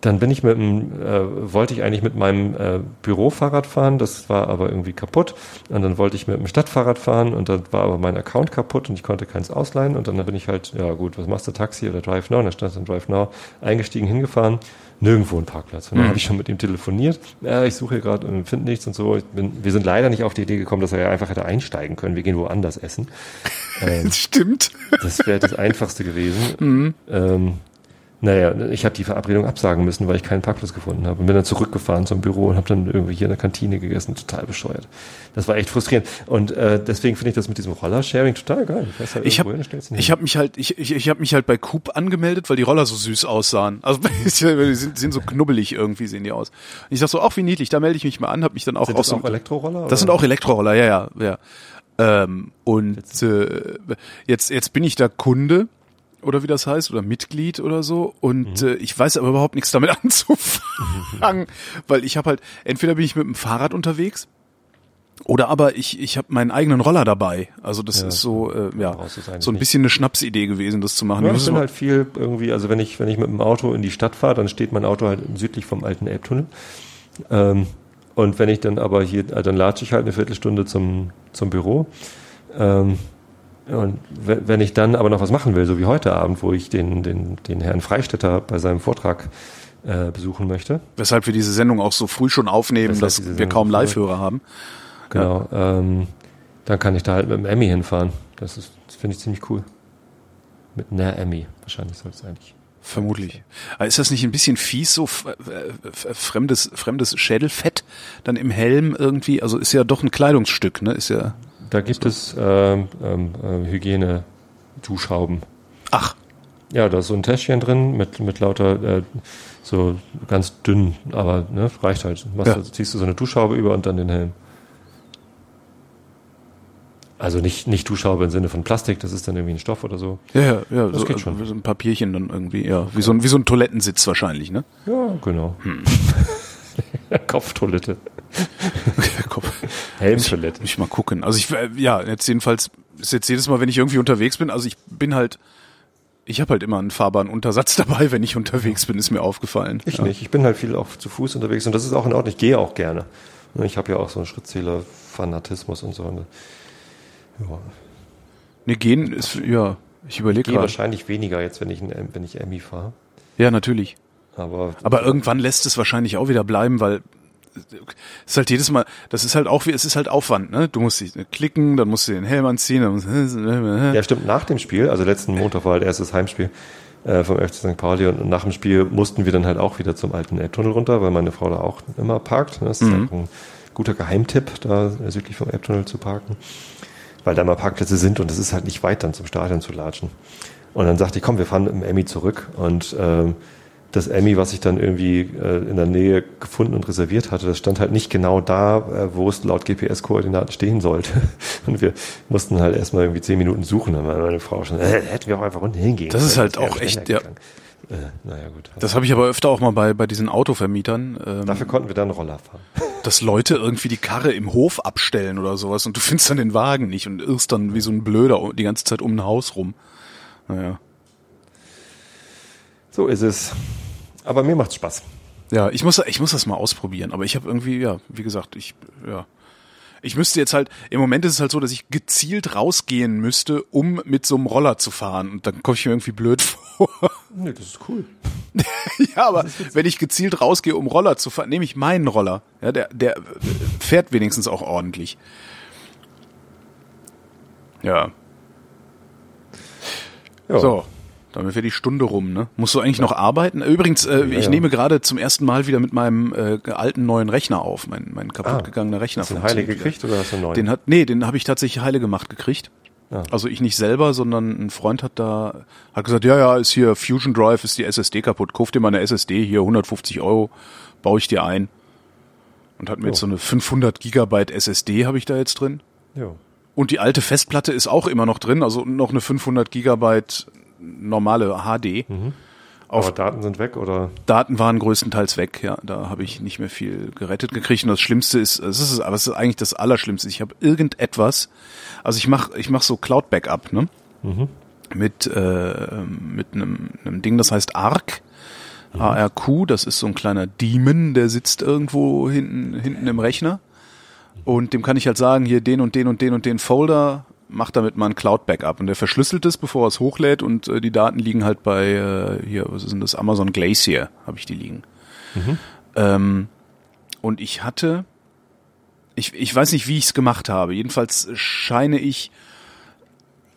dann bin ich mit dem, äh, wollte ich eigentlich mit meinem äh, Bürofahrrad fahren, das war aber irgendwie kaputt. Und dann wollte ich mit dem Stadtfahrrad fahren und dann war aber mein Account kaputt und ich konnte keins ausleihen. Und dann bin ich halt, ja gut, was machst du, Taxi oder Drive Now? Und dann stand dann Drive Now, eingestiegen, hingefahren, nirgendwo ein Parkplatz. Und dann Mhm. habe ich schon mit ihm telefoniert. Ja, ich suche hier gerade und finde nichts und so. Ich bin, wir sind leider nicht auf die Idee gekommen, dass er ja einfach hätte einsteigen können. Wir gehen woanders essen. [laughs] Ähm, Stimmt. das wäre das Einfachste gewesen. Mhm. Ähm, naja, ich habe die Verabredung absagen müssen, weil ich keinen Parkplatz gefunden habe. Und bin dann zurückgefahren zum Büro und habe dann irgendwie hier in der Kantine gegessen. Total bescheuert. Das war echt frustrierend. Und äh, deswegen finde ich das mit diesem Rollersharing total geil. Du fährst halt Ich habe ich hab mich halt ich, ich, ich habe mich halt bei Coop angemeldet, weil die Roller so süß aussahen. Also [laughs] die sind, sind so knubbelig irgendwie sehen die aus. Und ich sag so, ach wie niedlich, da melde ich mich mal an, habe mich dann auch Sind das so auch Elektroroller? Das sind auch Elektroroller, ja, ja, ja. Ähm, und äh, jetzt jetzt bin ich da Kunde oder wie das heißt oder Mitglied oder so und Mhm. äh, ich weiß aber überhaupt nichts damit [laughs] anzufangen, [laughs] weil ich habe halt entweder bin ich mit dem Fahrrad unterwegs oder aber ich ich habe meinen eigenen Roller dabei. Also das Ja, ist so äh, ja so ein bisschen eine Schnapsidee gewesen, das zu machen. Ja, Ich bin halt viel irgendwie, also wenn ich, wenn ich mit dem Auto in die Stadt fahre, dann steht mein Auto halt südlich vom alten Elbtunnel. Ähm, und wenn ich dann aber hier, dann latsche ich halt eine Viertelstunde zum, zum Büro. Ähm, und we- wenn ich dann aber noch was machen will, so wie heute Abend, wo ich den, den, den Herrn Freistetter bei seinem Vortrag äh, besuchen möchte, weshalb wir diese Sendung auch so früh schon aufnehmen, Weshalb dass wir kaum Live-Hörer haben. genau, ähm, dann kann ich da halt mit dem Emmy hinfahren. Das ist, das finde ich ziemlich cool. Mit einer Emmy, wahrscheinlich soll es eigentlich. Vermutlich. Aber ist das nicht ein bisschen fies, so äh, f- fremdes, fremdes Schädelfett dann im Helm irgendwie? Also ist ja doch ein Kleidungsstück, ne? Ist ja. Da gibt es ähm, ähm, äh, Hygiene-Duschhauben. Ach, Ja, da ist so ein Täschchen drin mit, mit lauter, äh, so ganz dünn, aber ne, reicht halt. Machst Ja. ziehst du so eine Duschhaube über und dann den Helm. Also nicht, nicht Duschhaube im Sinne von Plastik, das ist dann irgendwie ein Stoff oder so. Ja, ja, ja Das so, geht schon. so ein Papierchen dann irgendwie, ja. Wie so ein, wie so ein Toilettensitz wahrscheinlich, ne? Ja, genau. Hm. [laughs] [laughs] Kopftoilette. [laughs] Kopf. Helmtoilette. Muss ich mal gucken. Also ich, äh, ja, jetzt jedenfalls, ist jetzt jedes Mal, wenn ich irgendwie unterwegs bin, also ich bin halt, ich habe halt immer einen fahrbaren Untersatz [laughs] dabei, wenn ich unterwegs bin, ist mir aufgefallen. Ich ja. nicht. Ich bin halt viel auch zu Fuß unterwegs und das ist auch in Ordnung. Ich gehe auch gerne. Ne, Ich habe ja auch so einen Schrittzähler-Fanatismus und so. Und, Ja. Nee, gehen ist, ja, ich überlege gerade. wahrscheinlich weniger jetzt, wenn ich, ein- wenn ich Emmy fahre. Ja, natürlich. Aber, Aber irgendwann lässt es wahrscheinlich auch wieder bleiben, weil es ist halt jedes Mal, das ist halt auch wie, es ist halt Aufwand, ne? Du musst dich klicken, dann musst du den Helm anziehen, dann musst [laughs] ja, stimmt, nach dem Spiel, also letzten Montag war halt erstes Heimspiel äh, vom FC St. Pauli und nach dem Spiel mussten wir dann halt auch wieder zum alten Elbtunnel runter, weil meine Frau da auch immer parkt. ne? Das ist Mhm. auch ein guter Geheimtipp, da südlich vom Elbtunnel zu parken, weil da mal Parkplätze sind und es ist halt nicht weit, dann zum Stadion zu latschen. Und dann sagte ich, komm, wir fahren mit dem Emmy zurück und ähm, das Emmy, was ich dann irgendwie äh, in der Nähe gefunden und reserviert hatte, das stand halt nicht genau da, äh, wo es laut GPS-Koordinaten stehen sollte. [laughs] Und wir mussten halt erstmal irgendwie zehn Minuten suchen. Dann war meine Frau schon, äh, hätten wir auch einfach unten hingehen Das ist halt auch echt, ja. Äh, naja, gut. Das habe ich aber öfter auch mal bei, bei diesen Autovermietern, ähm, Dafür konnten wir dann Roller fahren. [laughs] dass Leute irgendwie die Karre im Hof abstellen oder sowas und du findest dann den Wagen nicht und irrst dann wie so ein Blöder die ganze Zeit um ein Haus rum. Naja. So ist es. Aber mir macht's Spaß. Ja, ich muss, ich muss das mal ausprobieren, aber ich habe irgendwie, ja, wie gesagt, ich, ja. Ich müsste jetzt halt, im Moment ist es halt so, dass ich gezielt rausgehen müsste, um mit so einem Roller zu fahren. Und dann komme ich mir irgendwie blöd [laughs] vor. Nee, das ist cool. [laughs] ja, aber wenn ich gezielt rausgehe, um Roller zu fahren, nehme ich meinen Roller. Ja, der, der äh, fährt wenigstens auch ordentlich. Ja, Ja. so. Damit wäre die Stunde rum, ne? Musst du eigentlich noch arbeiten? Übrigens, äh, ich ja. nehme gerade zum ersten Mal wieder mit meinem äh, alten neuen Rechner auf. Mein, mein kaputtgegangener Rechner. Hast du Heile gekriegt oder hast du einen neuen? Den hat, nee, den habe ich tatsächlich heile gemacht gekriegt. Ah. Also ich nicht selber, sondern ein Freund hat da, hat gesagt, ja, ja, ist hier Fusion Drive, ist die SSD kaputt, kauf dir mal eine SSD, hier 150 Euro, baue ich dir ein. Und hat mir jetzt so eine 500 Gigabyte SSD habe ich da jetzt drin. ja. Und die alte Festplatte ist auch immer noch drin, also noch eine 500 Gigabyte normale HD. Auf Aber Daten sind weg oder? Daten waren größtenteils weg, ja. Da habe ich nicht mehr viel gerettet gekriegt. Und das Schlimmste ist, es ist, aber es ist eigentlich das Allerschlimmste. Ich habe irgendetwas, also ich mache ich mach so Cloud-Backup, ne? Mit, äh, mit einem, einem Ding, das heißt ARC. ARQ, das ist so ein kleiner Demon, der sitzt irgendwo hinten, hinten im Rechner. Und dem kann ich halt sagen, hier den und den und den und den Folder, mach damit mal ein Cloud-Backup. Und der verschlüsselt es, bevor er es hochlädt und äh, die Daten liegen halt bei, äh, hier, was ist denn das, Amazon Glacier, habe ich die liegen. Ähm, und ich hatte, ich, ich weiß nicht, wie ich es gemacht habe. Jedenfalls scheine ich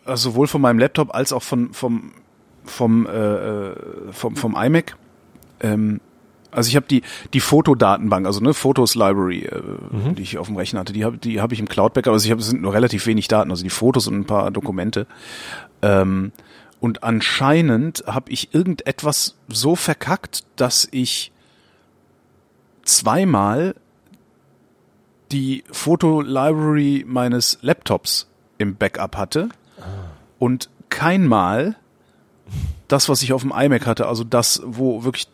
also sowohl von meinem Laptop als auch von, vom, vom, äh, äh, vom, vom iMac ähm, also ich habe die die Fotodatenbank, also ne Fotos Library, äh, die ich auf dem Rechner hatte, die habe die habe ich im Cloud Backup. Also ich habe es sind nur relativ wenig Daten, also die Fotos und ein paar Dokumente. Ähm, und anscheinend habe ich irgendetwas so verkackt, dass ich zweimal die Foto Library meines Laptops im Backup hatte und keinmal das, was ich auf dem iMac hatte, also das, wo wirklich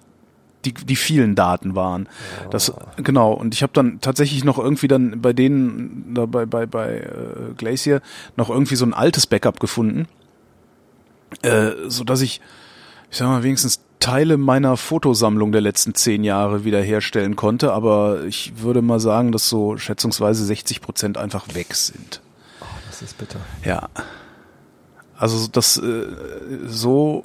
die, die vielen Daten waren. Das genau. Und ich habe dann tatsächlich noch irgendwie dann bei denen da bei bei bei äh, Glacier noch irgendwie so ein altes Backup gefunden, äh, so dass ich ich sag mal wenigstens Teile meiner Fotosammlung der letzten zehn Jahre wiederherstellen konnte. Aber ich würde mal sagen, dass so schätzungsweise 60 Prozent einfach weg sind. Das ist bitter. Ja. Also das äh, so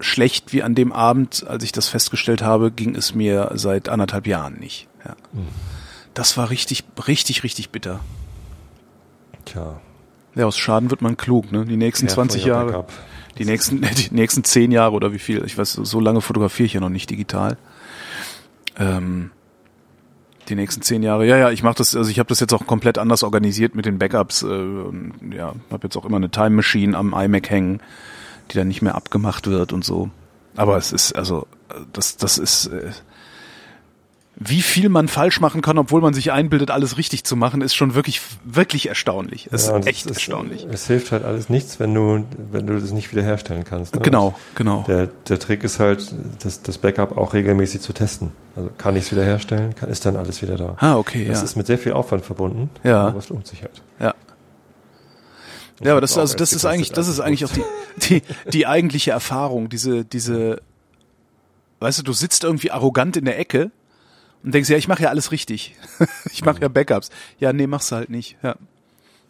schlecht wie an dem Abend, als ich das festgestellt habe, ging es mir seit anderthalb Jahren nicht. Ja. Das war richtig, richtig, richtig bitter. Tja. Ja, aus Schaden wird man klug, ne? Die nächsten Careful 20 your Jahre, backup. die nächsten, [laughs] die nächsten 10 Jahre oder wie viel? Ich weiß, so lange fotografiere ich ja noch nicht digital. Ähm, die nächsten zehn Jahre. Ja, ja, ich mache das, also ich habe das jetzt auch komplett anders organisiert mit den Backups. Äh, und, ja, habe jetzt auch immer eine Time Machine am iMac hängen, die dann nicht mehr abgemacht wird und so. Aber es ist, also, das, das ist, äh, wie viel man falsch machen kann, obwohl man sich einbildet, alles richtig zu machen, ist schon wirklich, wirklich erstaunlich. Es Ja, ist echt ist- erstaunlich. Es hilft halt alles nichts, wenn du, wenn du das nicht wiederherstellen kannst. Ne? Genau, genau. Der, der Trick ist halt, das, das Backup auch regelmäßig zu testen. Also kann ich es wiederherstellen, kann, ist dann alles wieder da. Ah, okay, Das ja. ist mit sehr viel Aufwand verbunden, Ja. aber es lohnt sich halt. Ja. Ja, aber das, also das ist eigentlich, das ist ich eigentlich auch die, die, die eigentliche Erfahrung, diese, diese, weißt du, du sitzt irgendwie arrogant in der Ecke und denkst, ja, ich mache ja alles richtig. [laughs] ich mache ja Backups. Ja, nee, machst du halt nicht. Ja.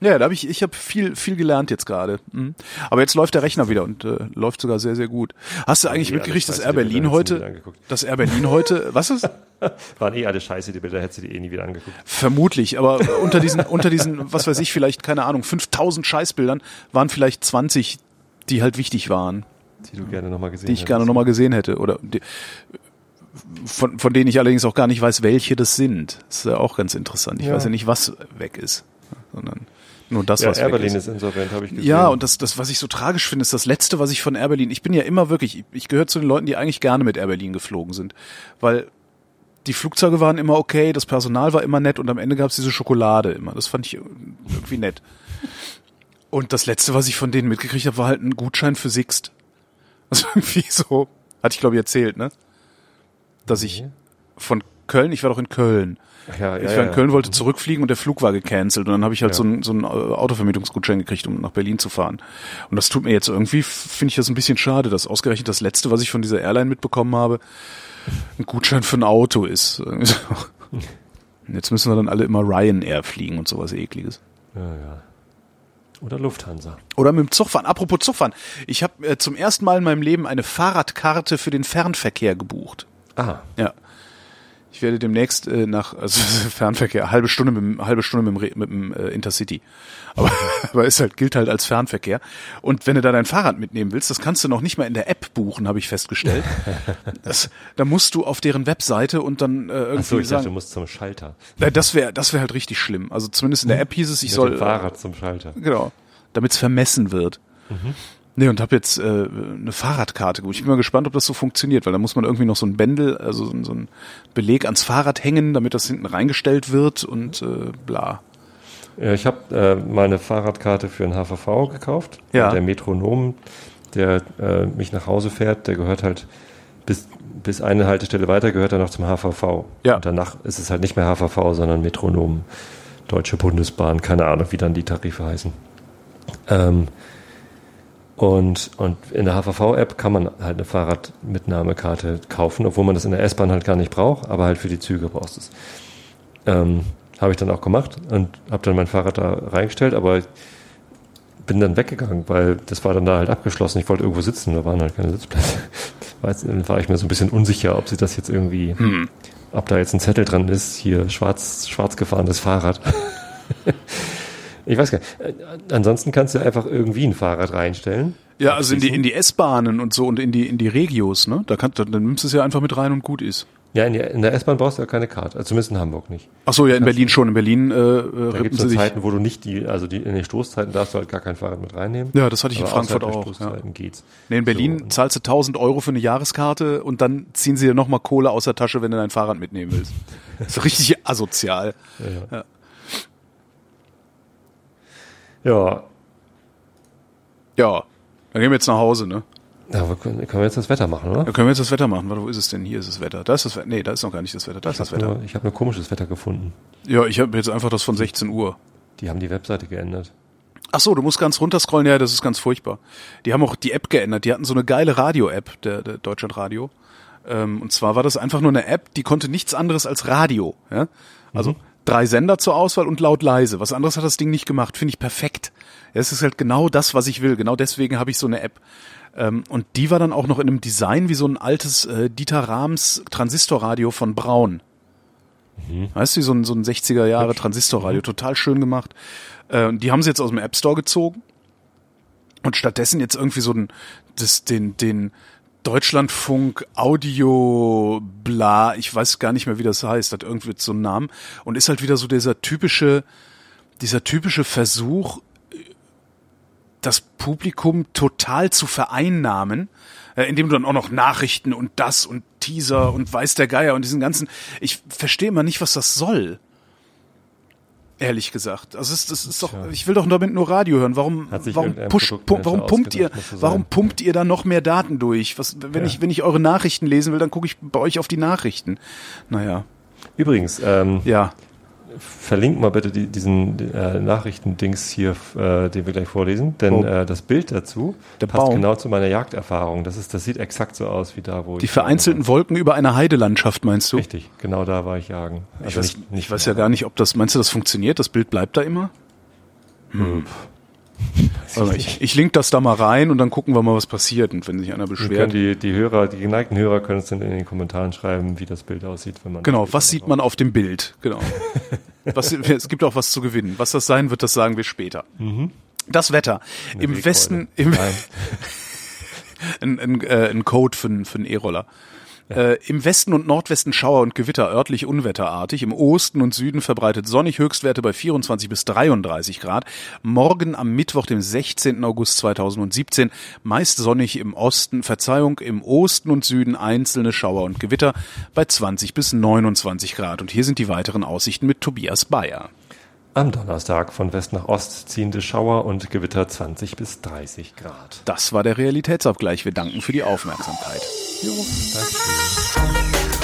Ja, da habe ich, ich habe viel, viel gelernt jetzt gerade. Mhm. Aber jetzt läuft der Rechner wieder und äh, läuft sogar sehr, sehr gut. Hast du eigentlich mitgekriegt, dass Air Berlin hättest heute, dass Air Berlin heute, was ist? [laughs] Waren eh alle scheiße, die Bilder hättest du dir eh nie wieder angeguckt. Vermutlich, aber [laughs] unter diesen, unter diesen, was weiß ich, vielleicht, keine Ahnung, 5000 Scheißbildern waren vielleicht 20, die halt wichtig waren, Die du gerne nochmal gesehen die ich hättest. gerne nochmal gesehen hätte. Oder die, von, von denen ich allerdings auch gar nicht weiß, welche das sind. Das ist ja auch ganz interessant. Ich Ja. weiß ja nicht, was weg ist, sondern nur das, Ja, was Air Berlin ist. ist insolvent, habe ich gesehen. Ja, und das, das, was ich so tragisch finde, ist das Letzte, was ich von Air Berlin, ich bin ja immer wirklich, ich, ich gehöre zu den Leuten, die eigentlich gerne mit Air Berlin geflogen sind, weil die Flugzeuge waren immer okay, das Personal war immer nett und am Ende gab es diese Schokolade immer. Das fand ich irgendwie nett. Und das Letzte, was ich von denen mitgekriegt habe, war halt ein Gutschein für Sixt. [laughs] Also irgendwie so, hatte ich glaube ich erzählt, ne? Dass ich Nee. von Köln, ich war doch in Köln, ja, ja, ich war in. Köln, wollte zurückfliegen und der Flug war gecancelt und dann habe ich halt so einen so einen äh, Autovermietungsgutschein gekriegt, um nach Berlin zu fahren. Und das tut mir jetzt irgendwie, finde ich das ein bisschen schade, dass ausgerechnet das letzte, was ich von dieser Airline mitbekommen habe, ein Gutschein für ein Auto ist. [laughs] Jetzt müssen wir dann alle immer Ryanair fliegen und sowas ekliges. Ja, ja. Oder Lufthansa. Oder mit dem Zugfahren. Apropos Zugfahren. Ich habe äh, zum ersten Mal in meinem Leben eine Fahrradkarte für den Fernverkehr gebucht. Ah, Ja. Ich werde demnächst äh, nach also [laughs] Fernverkehr halbe Stunde mit dem, halbe Stunde mit mit dem äh, Intercity. Aber, [laughs] aber ist halt gilt halt als Fernverkehr. Und wenn du da dein Fahrrad mitnehmen willst, das kannst du noch nicht mal in der App buchen, habe ich festgestellt. [laughs] Das, da musst du auf deren Webseite und dann äh, irgendwie Achso, ich dachte, du sagen, musst zum Schalter. äh, das wäre das wäre halt richtig schlimm. Also zumindest in der App hieß es, ich Mit soll dem Fahrrad zum Schalter. Genau. Damit es vermessen wird. Nee, und habe jetzt äh, eine Fahrradkarte. Ich bin mal gespannt, ob das so funktioniert, weil da muss man irgendwie noch so ein Bändel, also so, so ein Beleg ans Fahrrad hängen, damit das hinten reingestellt wird und äh, bla. Ja, ich habe äh, meine Fahrradkarte für den HVV gekauft. Ja. Der Metronom, der äh, mich nach Hause fährt, der gehört halt bis, bis eine Haltestelle weiter, gehört er noch zum HVV. Ja. Und danach ist es halt nicht mehr HVV, sondern Metronom, Deutsche Bundesbahn, keine Ahnung, wie dann die Tarife heißen. Ähm, und, und in der HVV-App kann man halt eine Fahrradmitnahmekarte kaufen, obwohl man das in der S-Bahn halt gar nicht braucht, aber halt für die Züge brauchst du es. Ähm, habe ich dann auch gemacht und habe dann mein Fahrrad da reingestellt, aber bin dann weggegangen, weil das war dann da halt abgeschlossen. Ich wollte irgendwo sitzen, da waren halt keine Sitzplätze. [laughs] Weiß- Dann war ich mir so ein bisschen unsicher, ob sie das jetzt irgendwie, ob da jetzt ein Zettel dran ist, hier schwarz, schwarz gefahrenes Fahrrad. [laughs] ich weiß gar nicht. Äh, Ansonsten kannst du einfach irgendwie ein Fahrrad reinstellen. Ja, also in die, in die S-Bahnen und so und in die, in die Regios, ne? Da kann, dann nimmst du es ja einfach mit rein und gut ist. Ja, in, die, in der S-Bahn brauchst du ja keine Karte, also zumindest in Hamburg nicht. Ach so, ja, in Berlin schon. In Berlin äh, äh, Da gibt es. Zeiten, wo du nicht die, also die, in den Stoßzeiten darfst du halt gar kein Fahrrad mit reinnehmen. Ja, das hatte ich in Aber Frankfurt außerhalb der auch. Ja. Stoßzeiten geht's. Nee, in Berlin So. zahlst du 1000 Euro für eine Jahreskarte und dann ziehen sie dir nochmal Kohle aus der Tasche, wenn du dein Fahrrad mitnehmen willst. [laughs] so richtig asozial. Ja, ja. Ja. Ja, dann gehen wir jetzt nach Hause, ne? Ja, können, können wir jetzt das Wetter machen, oder? Dann können wir jetzt das Wetter machen. Warte, wo ist es denn? Hier ist das Wetter. Da ist das Wetter. Nee, da ist noch gar nicht das Wetter. Da ist das Ich habe Wetter. nur, ich hab nur komisches Wetter gefunden. Ja, ich habe jetzt einfach das von 16 Uhr. Die haben die Webseite geändert. Ach so, du musst ganz runterscrollen. Ja, das ist ganz furchtbar. Die haben auch die App geändert. Die hatten so eine geile Radio-App, der, der Deutschlandradio. Ähm, und zwar war das einfach nur eine App, die konnte nichts anderes als Radio. Ja? Also drei Sender zur Auswahl und laut leise. Was anderes hat das Ding nicht gemacht. Finde ich perfekt. Es ist halt genau das, was ich will. Genau deswegen habe ich so eine App. Ähm, und die war dann auch noch in einem Design wie so ein altes äh, Dieter Rahms Transistorradio von Braun. Weißt du, so ein, so ein 60er Jahre Transistorradio, total schön gemacht. Äh, und die haben sie jetzt aus dem App Store gezogen und stattdessen jetzt irgendwie so ein, das, den, den Deutschlandfunk Audio bla, ich weiß gar nicht mehr, wie das heißt, hat irgendwie so einen Namen und ist halt wieder so dieser typische, dieser typische Versuch, das Publikum total zu vereinnahmen, äh, indem du dann auch noch Nachrichten und das und Teaser und weiß der Geier und diesen ganzen, ich verstehe immer nicht, was das soll. Ehrlich gesagt. Also es, das ist doch, ich will doch damit nur Radio hören. Warum, warum, push, pu warum pumpt ihr, warum pumpt ihr da noch mehr Daten durch? Was, wenn Ja. ich, wenn ich eure Nachrichten lesen will, dann gucke ich bei euch auf die Nachrichten. Naja, Übrigens, ähm, ja. Verlink mal bitte die, diesen äh, Nachrichtendings hier, äh, den wir gleich vorlesen, denn Oh. äh, das Bild dazu Der passt Baum. genau zu meiner Jagderfahrung. Das ist, das sieht exakt so aus wie da, wo Die ich vereinzelten Wolken über einer Heidelandschaft, meinst du? Richtig, genau da war ich jagen. Ich Also weiß, nicht, nicht ich weiß ja gar nicht, ob das, meinst du, das funktioniert? Das Bild bleibt da immer? Also ich, ich link das da mal rein und dann gucken wir mal, was passiert. Und wenn sich einer beschwert. die, die Hörer, die geneigten Hörer können es dann in den Kommentaren schreiben, wie das Bild aussieht, wenn man Genau, was sieht man auf dem Bild? Genau. [laughs] Was, es gibt auch was zu gewinnen. Was das sein wird, das sagen wir später. Das Wetter. Eine Im. Westen, im, [laughs] ein, ein, äh, ein Code für, für einen E-Roller. Äh, Im Westen und Nordwesten Schauer und Gewitter, örtlich unwetterartig. Im Osten und Süden verbreitet sonnig, Höchstwerte bei 24 bis 33 Grad. Morgen am Mittwoch, dem 16. August 2017, meist sonnig im Osten, Verzeihung, im Osten und Süden einzelne Schauer und Gewitter bei 20 bis 29 Grad. Und hier sind die weiteren Aussichten mit Tobias Bayer. Am Donnerstag von West nach Ost ziehende Schauer und Gewitter 20 bis 30 Grad. Das war der Realitätsabgleich. Wir danken für die Aufmerksamkeit. Jo, danke.